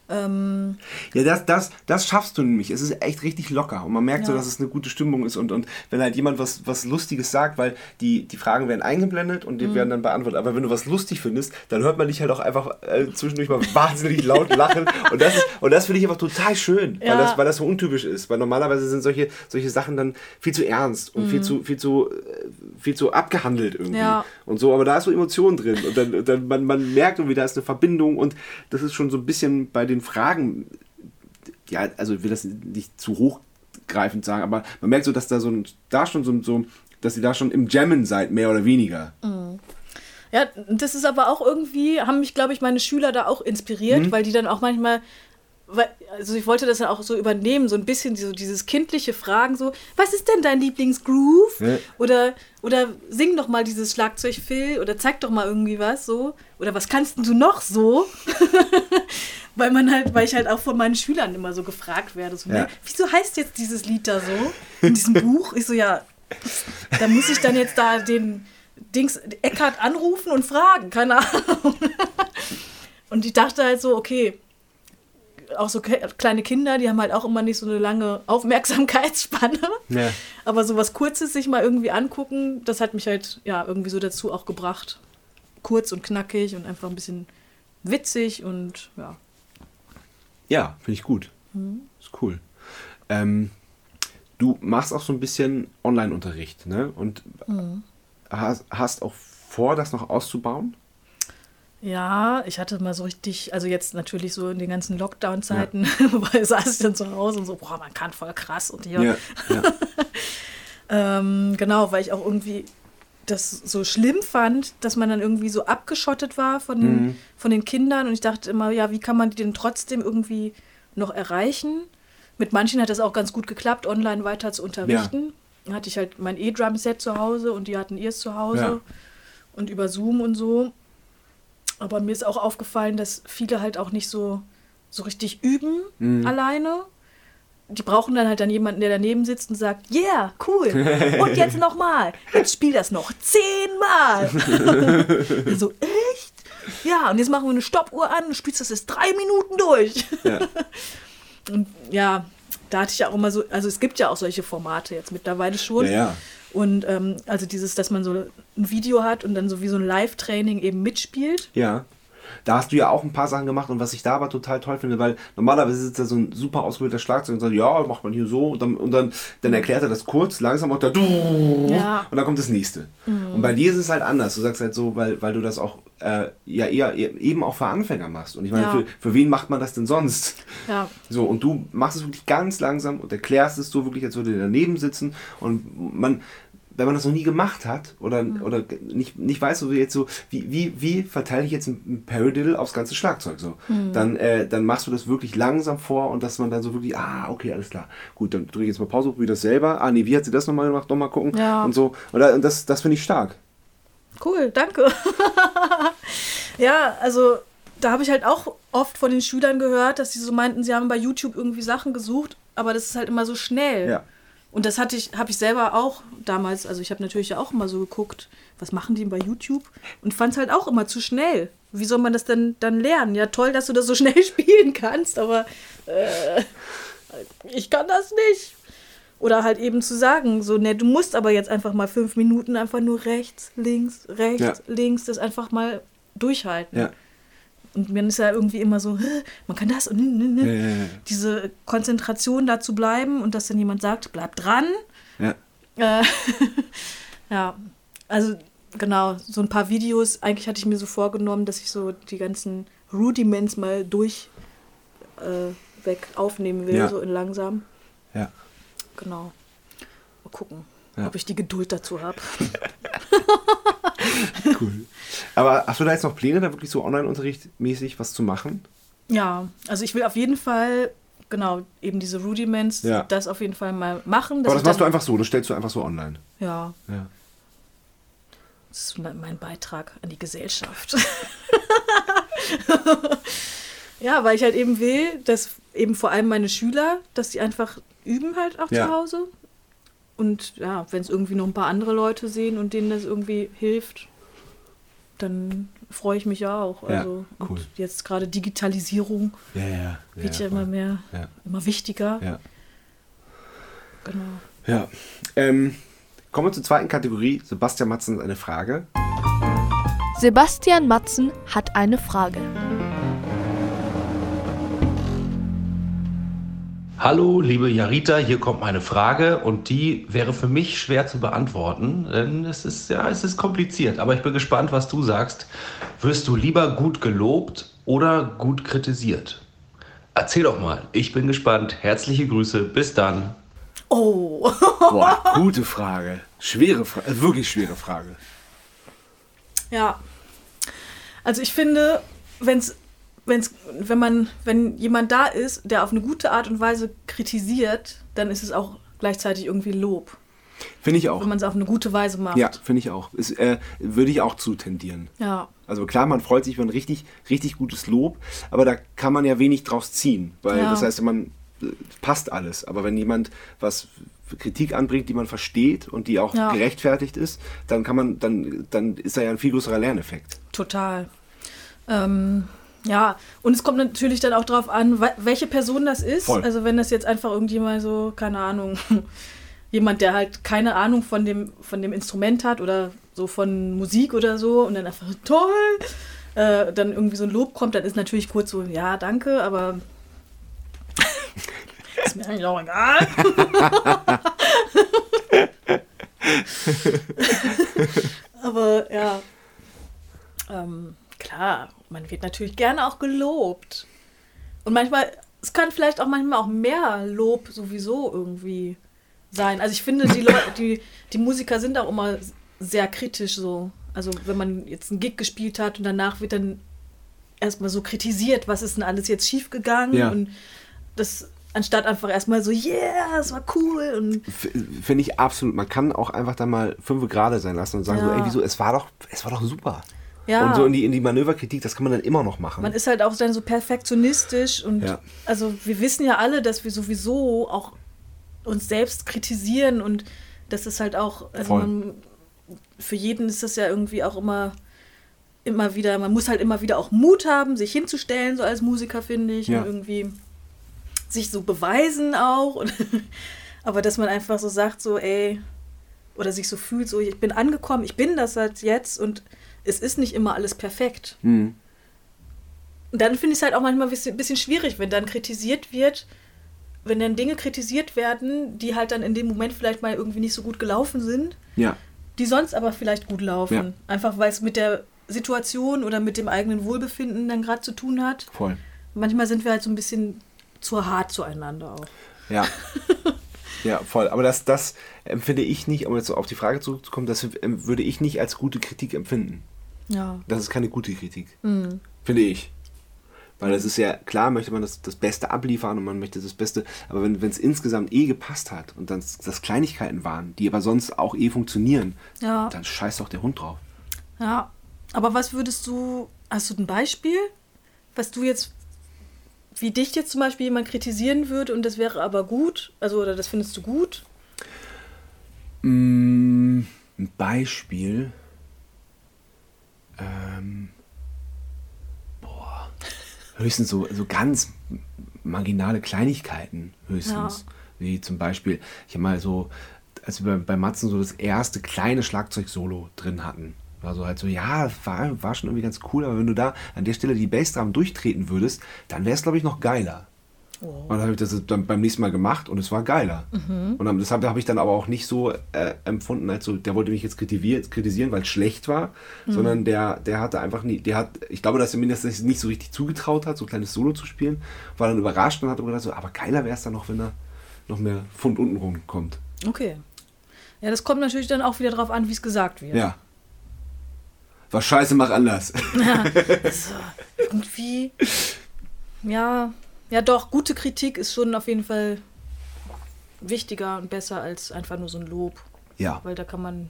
Speaker 1: Ähm,
Speaker 2: Ja, das, das, das schaffst du nämlich. Es ist echt richtig locker und man merkt so,
Speaker 1: Ja.
Speaker 2: dass es eine gute Stimmung ist und, und wenn halt jemand was, was Lustiges sagt, weil die, die Fragen werden eingeblendet und die
Speaker 1: Mhm.
Speaker 2: werden dann beantwortet. Aber wenn du was lustig findest, dann hört man dich halt auch einfach äh, zwischendurch mal wahnsinnig laut lachen und das, ist- und das finde ich einfach total schön, weil,
Speaker 1: Ja.
Speaker 2: das, weil das so untypisch ist. Weil normalerweise sind solche, solche Sachen dann viel zu ernst und viel zu, viel zu, äh, viel zu abgehandelt irgendwie.
Speaker 1: Mhm. Ja.
Speaker 2: Und so, aber da ist so Emotion drin und dann, dann man, man merkt irgendwie, da ist eine Verbindung und das ist schon so ein bisschen bei den Fragen, ja, also ich will das nicht zu hochgreifend sagen, aber man merkt so, dass da so ein, da schon so, so dass ihr da schon im Jammen seid, mehr oder weniger.
Speaker 1: ja, das ist aber auch irgendwie, haben mich, glaube ich, meine Schüler da auch inspiriert, weil die dann auch manchmal. Also ich wollte das ja auch so übernehmen, so ein bisschen so dieses kindliche Fragen, so, was ist denn dein Lieblingsgroove?
Speaker 2: Ja.
Speaker 1: Oder, oder sing doch mal dieses Schlagzeug, Phil, oder zeig doch mal irgendwie was so. Oder was kannst denn du noch so? weil man halt, weil ich halt auch von meinen Schülern immer so gefragt werde, so,
Speaker 2: Ja.
Speaker 1: ne, wieso heißt jetzt dieses Lied da so? In diesem Buch? Ich so, ja, da muss ich dann jetzt da den Dings Eckart anrufen und fragen, keine Ahnung. Und ich dachte halt so, okay, auch so kleine Kinder, die haben halt auch immer nicht so eine lange Aufmerksamkeitsspanne.
Speaker 2: Ja.
Speaker 1: Aber so was Kurzes sich mal irgendwie angucken, das hat mich halt ja irgendwie so dazu auch gebracht. Kurz und knackig und einfach ein bisschen witzig und ja.
Speaker 2: Ja, finde ich gut. Ist cool. Ähm, du machst auch so ein bisschen Online-Unterricht, ne? Und hast, hast auch vor, das noch auszubauen?
Speaker 1: Ja, ich hatte mal so richtig, also jetzt natürlich so in den ganzen Lockdown-Zeiten, wobei saß ich dann zu Hause und so, boah, man kann voll krass und hier.
Speaker 2: ja.
Speaker 1: Ähm, genau, weil ich auch irgendwie das so schlimm fand, dass man dann irgendwie so abgeschottet war von den, von den Kindern. Und ich dachte immer, ja, wie kann man die denn trotzdem irgendwie noch erreichen? Mit manchen hat das auch ganz gut geklappt, online weiter zu unterrichten. Dann hatte ich halt mein E-Drum-Set zu Hause und die hatten ihrs zu Hause
Speaker 2: Ja.
Speaker 1: und über Zoom und so. Aber mir ist auch aufgefallen, dass viele halt auch nicht so, so richtig üben alleine. Die brauchen dann halt dann jemanden, der daneben sitzt und sagt, yeah, cool. Und jetzt nochmal. Jetzt spiel das noch zehnmal. so, echt? Ja, und jetzt machen wir eine Stoppuhr an und spielst das jetzt drei Minuten durch.
Speaker 2: Ja.
Speaker 1: Und ja, da hatte ich ja auch immer so, also es gibt ja auch solche Formate jetzt mittlerweile schon.
Speaker 2: Ja, ja.
Speaker 1: Und ähm, also dieses, dass man so ein Video hat und dann so wie so ein Live-Training eben mitspielt.
Speaker 2: Ja. Da hast du ja auch ein paar Sachen gemacht und was ich da aber total toll finde, weil normalerweise sitzt da so ein super ausgebildeter Schlagzeug und sagt, ja, macht man hier so und dann, und dann, dann erklärt er das kurz, langsam und, da,
Speaker 1: Ja.
Speaker 2: und dann kommt das nächste. Und bei dir ist es halt anders. Du sagst halt so, weil, weil du das auch äh, ja eher eben auch für Anfänger machst. Und ich meine,
Speaker 1: Ja.
Speaker 2: für, für wen macht man das denn sonst?
Speaker 1: Ja,
Speaker 2: So, und du machst es wirklich ganz langsam und erklärst es so wirklich, als würde daneben sitzen. Und man, wenn man das noch nie gemacht hat oder, oder nicht, nicht weiß, so wie jetzt so, wie, wie, wie verteile ich jetzt ein Paradiddle aufs ganze Schlagzeug so, dann, äh, dann machst du das wirklich langsam vor und dass man dann so wirklich, ah, okay, alles klar. Gut, dann drücke ich jetzt mal Pause, probiere das selber. Ah, nee, wie hat sie das nochmal gemacht? Nochmal gucken.
Speaker 1: Ja.
Speaker 2: Und so. Und das, das finde ich stark.
Speaker 1: cool, danke. ja, also da habe ich halt auch oft von den Schülern gehört, dass sie so meinten, sie haben bei YouTube irgendwie Sachen gesucht, aber das ist halt immer so schnell.
Speaker 2: Ja.
Speaker 1: Und das hatte ich, habe ich selber auch damals, also ich habe natürlich ja auch immer so geguckt, was machen die bei YouTube und fand es halt auch immer zu schnell. Wie soll man das denn dann lernen? Ja, toll, dass du das so schnell spielen kannst, aber äh, ich kann das nicht. Oder halt eben zu sagen, so, ne, du musst aber jetzt einfach mal fünf Minuten einfach nur rechts, links, rechts,
Speaker 2: Ja.
Speaker 1: links, das einfach mal durchhalten.
Speaker 2: Ja.
Speaker 1: Und man ist ja irgendwie immer so, "Hä, man kann das und ne, ne, ne."
Speaker 2: Ja, ja, ja.
Speaker 1: diese Konzentration da zu bleiben und dass dann jemand sagt, bleib dran.
Speaker 2: Ja.
Speaker 1: Äh, ja, also genau, so ein paar Videos. Eigentlich hatte ich mir so vorgenommen, dass ich so die ganzen Rudiments mal durch äh, weg aufnehmen will, so in langsam.
Speaker 2: Ja.
Speaker 1: Genau. Mal gucken,
Speaker 2: Ja.
Speaker 1: ob ich die Geduld dazu habe.
Speaker 2: Cool. Aber hast du da jetzt noch Pläne, da wirklich so Online-Unterricht mäßig was zu machen?
Speaker 1: Ja, also ich will auf jeden Fall, genau, eben diese Rudiments,
Speaker 2: Ja.
Speaker 1: das auf jeden Fall mal machen.
Speaker 2: Aber das machst du einfach so, das stellst du einfach so online.
Speaker 1: Ja,
Speaker 2: Ja.
Speaker 1: Das ist mein Beitrag an die Gesellschaft. ja, weil ich halt eben will, dass eben vor allem meine Schüler, dass die einfach üben halt auch
Speaker 2: Ja.
Speaker 1: zu Hause. Und ja, wenn es irgendwie noch ein paar andere Leute sehen und denen das irgendwie hilft, dann freue ich mich ja auch.
Speaker 2: Ja,
Speaker 1: Also
Speaker 2: cool.
Speaker 1: und jetzt gerade Digitalisierung
Speaker 2: Ja, ja.
Speaker 1: wird ja, immer mehr,
Speaker 2: Ja.
Speaker 1: immer wichtiger.
Speaker 2: Ja.
Speaker 1: Genau.
Speaker 2: ja. Ähm, kommen wir zur zweiten Kategorie. Sebastian Matzen hat eine Frage.
Speaker 4: Sebastian Matzen hat eine Frage.
Speaker 5: Hallo, liebe Jarita, hier kommt meine Frage und die wäre für mich schwer zu beantworten, denn es ist ja, es ist kompliziert. Aber ich bin gespannt, was du sagst. Wirst du lieber gut gelobt oder gut kritisiert? Erzähl doch mal. Ich bin gespannt. Herzliche Grüße. Bis dann.
Speaker 1: Oh,
Speaker 2: Boah, gute Frage. Schwere Frage, äh, wirklich schwere Frage.
Speaker 1: Ja. Also ich finde, wenn's, wenn's, wenn man, wenn jemand da ist, der auf eine gute Art und Weise kritisiert, dann ist es auch gleichzeitig irgendwie Lob.
Speaker 2: Finde ich auch.
Speaker 1: Wenn man es auf eine gute Weise macht.
Speaker 2: Ja, finde ich auch. Ist, äh, würde ich auch zutendieren.
Speaker 1: Ja.
Speaker 2: Also klar, man freut sich über ein richtig, richtig gutes Lob, aber da kann man ja wenig draus ziehen, weil
Speaker 1: Ja.
Speaker 2: das heißt, man äh, passt alles. Aber wenn jemand was Kritik anbringt, die man versteht und die auch
Speaker 1: Ja.
Speaker 2: gerechtfertigt ist, dann kann man, dann, dann ist da ja ein viel größerer Lerneffekt.
Speaker 1: Total. Ähm, ja, und es kommt natürlich dann auch darauf an, we- welche Person das ist.
Speaker 2: Voll.
Speaker 1: Also wenn das jetzt einfach irgendjemand so, keine Ahnung, jemand, der halt keine Ahnung von dem, von dem Instrument hat oder so von Musik oder so und dann einfach toll, äh, dann irgendwie so ein Lob kommt, dann ist natürlich kurz so, ja, danke, aber ist mir eigentlich auch egal. aber ja, ähm, klar, man wird natürlich gerne auch gelobt. Und manchmal, es kann vielleicht auch manchmal auch mehr Lob sowieso irgendwie sein. Also ich finde, die, Leute, die, die Musiker sind auch immer sehr kritisch so. Also wenn man jetzt einen Gig gespielt hat und danach wird dann erstmal so kritisiert, was ist denn alles jetzt schiefgegangen
Speaker 2: Ja.
Speaker 1: und das anstatt einfach erstmal so, yeah, es war cool und
Speaker 2: Finde ich absolut. Man kann auch einfach dann mal fünf gerade sein lassen und sagen so,
Speaker 1: Ja.
Speaker 2: ey, wieso, es war doch, es war doch super.
Speaker 1: Ja.
Speaker 2: Und so in die, in die Manöverkritik, das kann man dann immer noch machen.
Speaker 1: Man ist halt auch dann so perfektionistisch und
Speaker 2: Ja.
Speaker 1: also wir wissen ja alle, dass wir sowieso auch uns selbst kritisieren und das ist halt auch, also man, für jeden ist das ja irgendwie auch immer, immer wieder, man muss halt immer wieder auch Mut haben, sich hinzustellen, so als Musiker, finde ich,
Speaker 2: Ja.
Speaker 1: und irgendwie sich so beweisen auch. Und aber dass man einfach so sagt, so, ey, oder sich so fühlt, so, ich bin angekommen, ich bin das halt jetzt und es ist nicht immer alles perfekt.
Speaker 2: Hm.
Speaker 1: Und dann finde ich es halt auch manchmal ein bisschen, schwierig, wenn dann kritisiert wird, wenn dann Dinge kritisiert werden, die halt dann in dem Moment vielleicht mal irgendwie nicht so gut gelaufen sind,
Speaker 2: Ja,
Speaker 1: die sonst aber vielleicht gut laufen.
Speaker 2: Ja.
Speaker 1: Einfach weil es mit der Situation oder mit dem eigenen Wohlbefinden dann gerade zu tun hat.
Speaker 2: voll.
Speaker 1: Manchmal sind wir halt so ein bisschen zu hart zueinander auch.
Speaker 2: Ja. ja, voll. Aber das, das empfinde ich nicht, um jetzt auf die Frage zurückzukommen, das würde ich nicht als gute Kritik empfinden.
Speaker 1: Ja.
Speaker 2: Das ist keine gute Kritik.
Speaker 1: Mhm.
Speaker 2: Finde ich. Weil das ist ja, klar möchte man das, das Beste abliefern und man möchte das Beste, aber wenn es insgesamt eh gepasst hat und dann das Kleinigkeiten waren, die aber sonst auch eh funktionieren,
Speaker 1: Ja.
Speaker 2: dann scheißt doch der Hund drauf.
Speaker 1: Ja. Aber was würdest du, hast du ein Beispiel, was du jetzt, wie dich jetzt zum Beispiel jemand kritisieren würde und das wäre aber gut, also oder das findest du gut?
Speaker 2: Mm, ein Beispiel. Ähm, boah. Höchstens so, so ganz marginale Kleinigkeiten, höchstens. Wie zum Beispiel, ich habe mal so, als wir bei, bei Matzen so das erste kleine Schlagzeug-Solo drin hatten, war so halt so, ja, war, war schon irgendwie ganz cool, aber wenn du da an der Stelle die Bassdrum durchtreten würdest, dann wäre es, glaube ich, noch geiler. Und dann habe ich das dann beim nächsten Mal gemacht und es war geiler. Und dann, das habe hab ich dann aber auch nicht so äh, empfunden, als so, der wollte mich jetzt kritisieren, weil es schlecht war, sondern der, der hatte einfach nie, der hat, ich glaube, dass er mir das nicht so richtig zugetraut hat, so ein kleines Solo zu spielen, war dann überrascht und hat gedacht, so, aber geiler wäre es dann noch, wenn da noch mehr Pfund unten rum kommt.
Speaker 1: Okay. Ja, das kommt natürlich dann auch wieder drauf an, wie es gesagt wird.
Speaker 2: Ja. War scheiße, mach anders.
Speaker 1: So, irgendwie. Ja, ja, doch, gute Kritik ist schon auf jeden Fall wichtiger und besser als einfach nur so ein Lob.
Speaker 2: Ja.
Speaker 1: Weil da kann man.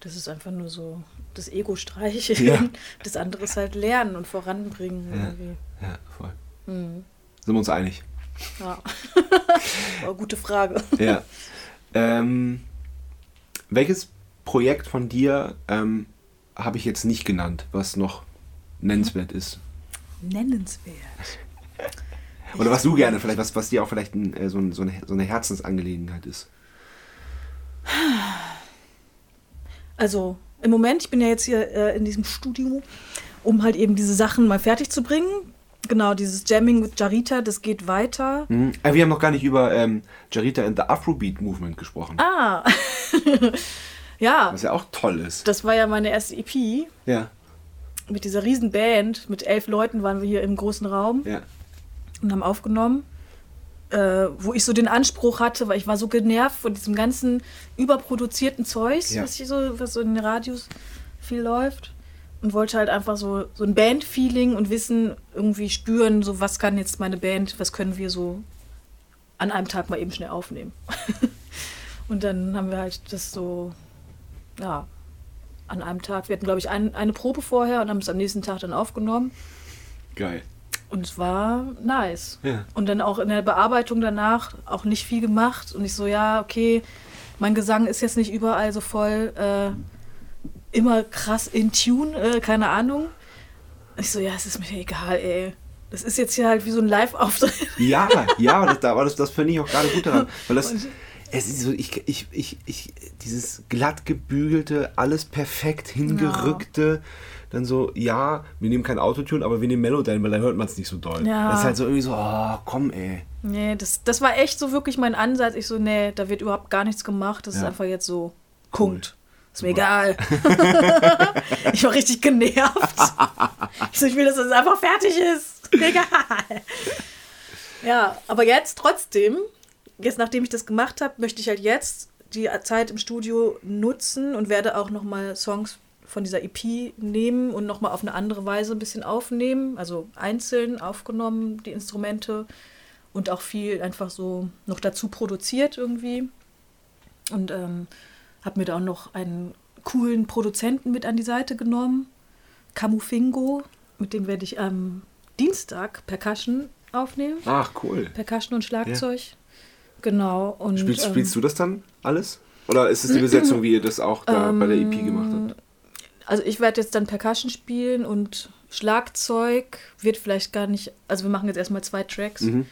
Speaker 1: Das ist einfach nur so das Ego streicheln.
Speaker 2: Ja.
Speaker 1: Das andere ist halt lernen und voranbringen.
Speaker 2: Ja.
Speaker 1: Irgendwie.
Speaker 2: Ja, voll.
Speaker 1: Mhm.
Speaker 2: Sind wir uns einig?
Speaker 1: Ja. Aber gute Frage.
Speaker 2: Ja. ähm, welches Projekt von dir ähm, habe ich jetzt nicht genannt, was noch nennenswert ist?
Speaker 1: Nennenswert.
Speaker 2: Oder was du gerne, vielleicht, was, was dir auch vielleicht ein, äh, so, ein, so, eine, so eine Herzensangelegenheit ist.
Speaker 1: Also im Moment, ich bin ja jetzt hier äh, in diesem Studio, um halt eben diese Sachen mal fertig zu bringen. Genau, dieses Jamming mit Jarita, das geht weiter.
Speaker 2: Mhm. Äh, wir haben noch gar nicht über ähm, Jarita and the Afrobeat Movement gesprochen,
Speaker 1: Ah, ja,
Speaker 2: was ja auch toll ist.
Speaker 1: das war ja meine erste EP.
Speaker 2: Ja,
Speaker 1: Mit dieser riesen Band, mit elf Leuten waren wir hier im großen Raum
Speaker 2: ja.
Speaker 1: Und haben aufgenommen. Äh, wo ich so den Anspruch hatte, weil ich war so genervt von diesem ganzen überproduzierten Zeugs,
Speaker 2: Ja.
Speaker 1: was, hier so, was so in den Radios viel läuft. Und wollte halt einfach so, so ein Band-Feeling und wissen, irgendwie spüren, so was kann jetzt meine Band, was können wir so an einem Tag mal eben schnell aufnehmen. und dann haben wir halt das so, ja, an einem Tag, wir hatten glaube ich ein, eine Probe vorher und haben es am nächsten Tag dann aufgenommen.
Speaker 2: Geil.
Speaker 1: Und es war nice.
Speaker 2: Ja.
Speaker 1: Und dann auch in der Bearbeitung danach auch nicht viel gemacht. Und ich so, ja, okay, mein Gesang ist jetzt nicht überall so voll äh, immer krass in Tune, äh, keine Ahnung. Ich so, ja, es ist mir egal, ey. Das ist jetzt hier halt wie so ein Live-Auftritt.
Speaker 2: Ja, ja, das, aber das, das finde ich auch gerade gut daran. Weil das, es ist so, ich, ich, ich, ich, dieses glatt gebügelte, alles perfekt hingerückte, dann so, ja, wir nehmen kein Autotune, aber wir nehmen Melodyne, weil dann hört man es nicht so doll.
Speaker 1: Ja.
Speaker 2: Das ist halt so irgendwie so, oh, komm, ey.
Speaker 1: Nee, das, das war echt so wirklich mein Ansatz. Ich so, nee, da wird überhaupt gar nichts gemacht. Das ist
Speaker 2: Ja.
Speaker 1: einfach jetzt so,
Speaker 2: Cool.
Speaker 1: Punkt. Ist mir egal. ich war richtig genervt. Ich, so, ich will, dass das einfach fertig ist. Egal. Ja, aber jetzt trotzdem, jetzt nachdem ich das gemacht habe, möchte ich halt jetzt die Zeit im Studio nutzen und werde auch nochmal Songs von dieser EP nehmen und nochmal auf eine andere Weise ein bisschen aufnehmen. Also einzeln aufgenommen, die Instrumente und auch viel einfach so noch dazu produziert irgendwie. Und ähm, habe mir da auch noch einen coolen Produzenten mit an die Seite genommen, Camufingo, mit dem werde ich am Dienstag Percussion aufnehmen.
Speaker 2: Ach, cool.
Speaker 1: Percussion und Schlagzeug. Genau. Und,
Speaker 2: Spielst,
Speaker 1: ähm,
Speaker 2: spielst du das dann alles? Oder ist es die Besetzung, wie ihr das auch da bei der EP gemacht habt?
Speaker 1: Also ich werde jetzt dann Percussion spielen und Schlagzeug wird vielleicht gar nicht, also wir machen jetzt erstmal zwei Tracks.
Speaker 2: Mhm.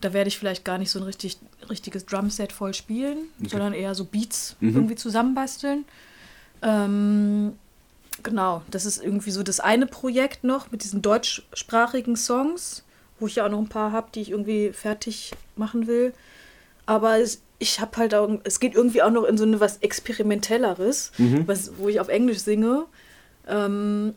Speaker 1: Da werde ich vielleicht gar nicht so ein richtig, richtiges Drumset voll spielen, sondern eher so Beats
Speaker 2: Mhm.
Speaker 1: irgendwie zusammenbasteln. Ähm, genau, das ist irgendwie so das eine Projekt noch mit diesen deutschsprachigen Songs, wo ich ja auch noch ein paar habe, die ich irgendwie fertig machen will. Aber es, ich habe halt auch, es geht irgendwie auch noch in so eine was Experimentelleres,
Speaker 2: Mhm.
Speaker 1: was, wo ich auf Englisch singe. Ähm,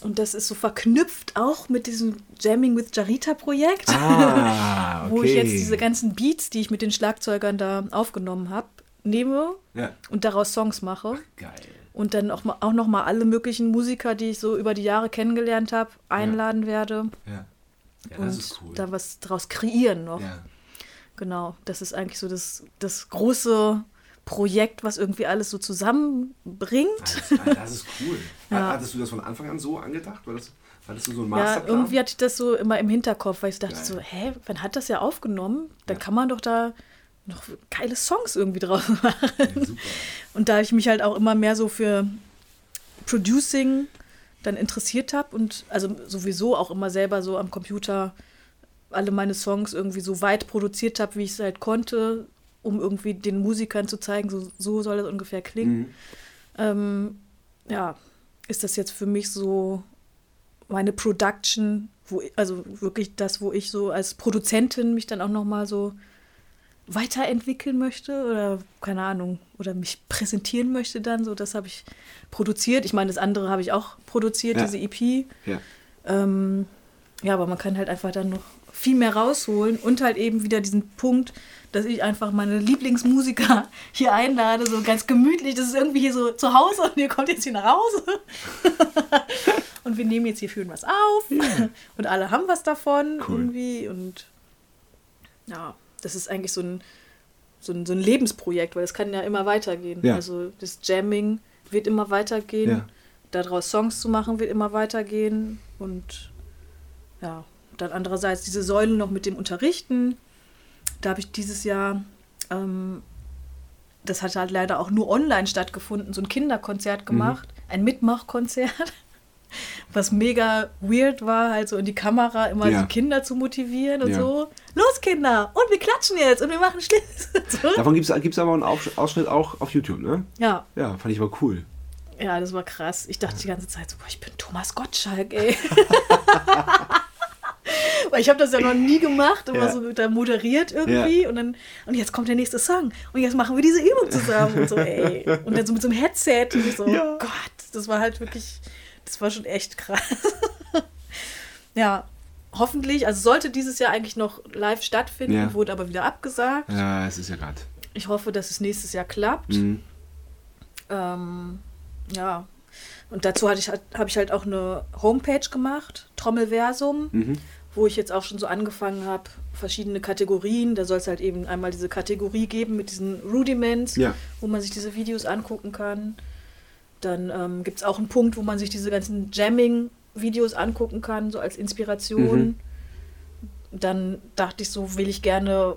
Speaker 1: und das ist so verknüpft auch mit diesem Jamming with Jarita Projekt,
Speaker 2: Ah, okay.
Speaker 1: wo ich jetzt diese ganzen Beats, die ich mit den Schlagzeugern da aufgenommen habe, nehme
Speaker 2: Ja,
Speaker 1: und daraus Songs mache.
Speaker 2: geil.
Speaker 1: Und dann auch, auch noch mal alle möglichen Musiker, die ich so über die Jahre kennengelernt habe, einladen werde
Speaker 2: Ja, ja
Speaker 1: und
Speaker 2: das ist cool.
Speaker 1: da was draus kreieren noch.
Speaker 2: Ja.
Speaker 1: Genau, das ist eigentlich so das, das große Projekt, was irgendwie alles so zusammenbringt.
Speaker 2: Das, das ist cool.
Speaker 1: Ja.
Speaker 2: Hattest du das von Anfang an so angedacht? War das, hattest du so einen
Speaker 1: Ja,
Speaker 2: Masterplan?
Speaker 1: irgendwie hatte ich das so immer im Hinterkopf, weil ich dachte
Speaker 2: Geil.
Speaker 1: so, hä, man hat das ja aufgenommen, dann
Speaker 2: Ja.
Speaker 1: kann man doch da noch geile Songs irgendwie draus machen.
Speaker 2: Ja.
Speaker 1: Und da ich mich halt auch immer mehr so für Producing dann interessiert habe und also sowieso auch immer selber so am Computer alle meine Songs irgendwie so weit produziert habe, wie ich es halt konnte, um irgendwie den Musikern zu zeigen, so, so soll das ungefähr klingen.
Speaker 2: Mhm.
Speaker 1: Ähm, ja, ist das jetzt für mich so meine Production, wo, also wirklich das, wo ich so als Produzentin mich dann auch nochmal so weiterentwickeln möchte oder keine Ahnung, oder mich präsentieren möchte dann, so das habe ich produziert. Ich meine, das andere habe ich auch produziert,
Speaker 2: Ja.
Speaker 1: diese EP.
Speaker 2: Ja.
Speaker 1: Ähm, ja, aber man kann halt einfach dann noch viel mehr rausholen und halt eben wieder diesen Punkt, dass ich einfach meine Lieblingsmusiker hier einlade, so ganz gemütlich. Das ist irgendwie hier so zu Hause und ihr kommt jetzt hier nach Hause. und wir nehmen jetzt hier schön was auf und alle haben was davon
Speaker 2: Cool.
Speaker 1: irgendwie und ja, das ist eigentlich so ein, so ein, so ein Lebensprojekt, weil es kann ja immer weitergehen.
Speaker 2: Ja.
Speaker 1: Also das Jamming wird immer weitergehen
Speaker 2: Ja.
Speaker 1: daraus Songs zu machen, wird immer weitergehen. Und ja, dann andererseits diese Säule noch mit dem Unterrichten. Da habe ich dieses Jahr, ähm, das hat halt leider auch nur online stattgefunden, so ein Kinderkonzert gemacht, ein Mitmachkonzert, was mega weird war, halt so in die Kamera immer
Speaker 2: Ja.
Speaker 1: die Kinder zu motivieren und
Speaker 2: Ja.
Speaker 1: so. Los Kinder! Und wir klatschen jetzt und wir machen Schluss. so.
Speaker 2: Davon gibt es aber einen Aus- Ausschnitt auch auf YouTube, ne?
Speaker 1: Ja,
Speaker 2: Ja, fand ich aber cool.
Speaker 1: Ja, das war krass. Ich dachte die ganze Zeit so, boah, ich bin Thomas Gottschalk, ey. Weil ich habe das ja noch nie gemacht, immer
Speaker 2: Ja.
Speaker 1: so da moderiert irgendwie und dann und jetzt kommt der nächste Song und jetzt machen wir diese Übung zusammen und so, ey. Und dann so mit so einem Headset und ich so,
Speaker 2: Ja.
Speaker 1: Gott, das war halt wirklich, das war schon echt krass. ja, hoffentlich, also sollte dieses Jahr eigentlich noch live stattfinden,
Speaker 2: Ja.
Speaker 1: wurde aber wieder abgesagt.
Speaker 2: Ja, es ist ja gerade.
Speaker 1: Ich hoffe, dass es nächstes Jahr klappt.
Speaker 2: Mhm.
Speaker 1: Ähm, ja. Und dazu hatte ich, halt- habe ich halt auch eine Homepage gemacht, Trommelversum,
Speaker 2: Mhm.
Speaker 1: Wo ich jetzt auch schon so angefangen habe, verschiedene Kategorien. Da soll es halt eben einmal diese Kategorie geben mit diesen Rudiments,
Speaker 2: Ja.
Speaker 1: wo man sich diese Videos angucken kann. Dann ähm, gibt es auch einen Punkt, wo man sich diese ganzen Jamming-Videos angucken kann, so als Inspiration.
Speaker 2: Mhm.
Speaker 1: Dann dachte ich so, will ich gerne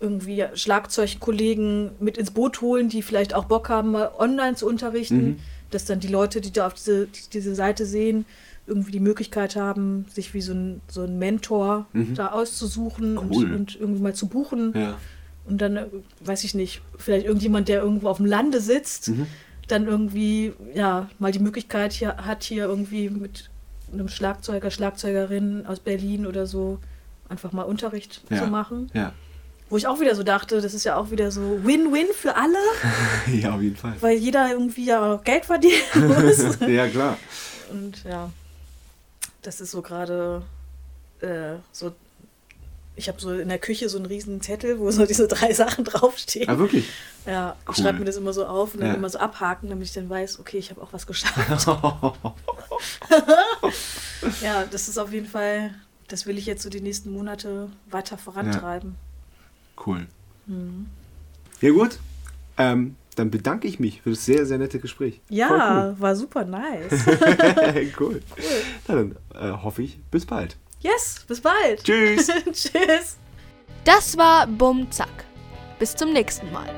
Speaker 1: irgendwie Schlagzeugkollegen mit ins Boot holen, die vielleicht auch Bock haben, mal online zu unterrichten,
Speaker 2: Mhm.
Speaker 1: dass dann die Leute, die da auf diese, diese Seite sehen, irgendwie die Möglichkeit haben, sich wie so ein, so ein Mentor
Speaker 2: Mhm.
Speaker 1: da auszusuchen und,
Speaker 2: Cool.
Speaker 1: und irgendwie mal zu buchen.
Speaker 2: Ja.
Speaker 1: Und dann, äh, weiß ich nicht, vielleicht irgendjemand, der irgendwo auf dem Lande sitzt,
Speaker 2: Mhm.
Speaker 1: dann irgendwie, ja, mal die Möglichkeit hier hat, hier irgendwie mit einem Schlagzeuger, Schlagzeugerin aus Berlin oder so einfach mal Unterricht
Speaker 2: Ja.
Speaker 1: zu machen.
Speaker 2: Ja.
Speaker 1: Wo ich auch wieder so dachte, das ist ja auch wieder so Win-Win für alle,
Speaker 2: ja, auf jeden Fall.
Speaker 1: weil jeder irgendwie ja auch Geld verdienen muss.
Speaker 2: Ja, klar.
Speaker 1: Und ja, das ist so gerade äh, so. Ich habe so in der Küche so einen riesen Zettel, wo so diese drei Sachen draufstehen.
Speaker 2: Ah, wirklich?
Speaker 1: Ja, ich
Speaker 2: Cool.
Speaker 1: schreibe mir das immer so auf und dann
Speaker 2: Ja.
Speaker 1: immer so abhaken, damit ich dann weiß, okay, ich habe auch was geschafft. ja, das ist auf jeden Fall, das will ich jetzt so die nächsten Monate weiter vorantreiben.
Speaker 2: Cool.
Speaker 1: Mhm.
Speaker 2: Ja, gut. Ähm, dann bedanke ich mich für das sehr, sehr nette Gespräch.
Speaker 1: Ja, war super nice.
Speaker 2: Cool. cool. Na dann äh, hoffe ich, bis bald.
Speaker 1: yes, bis bald.
Speaker 2: Tschüss.
Speaker 1: Tschüss.
Speaker 4: Das war Bum Zack. Bis zum nächsten Mal.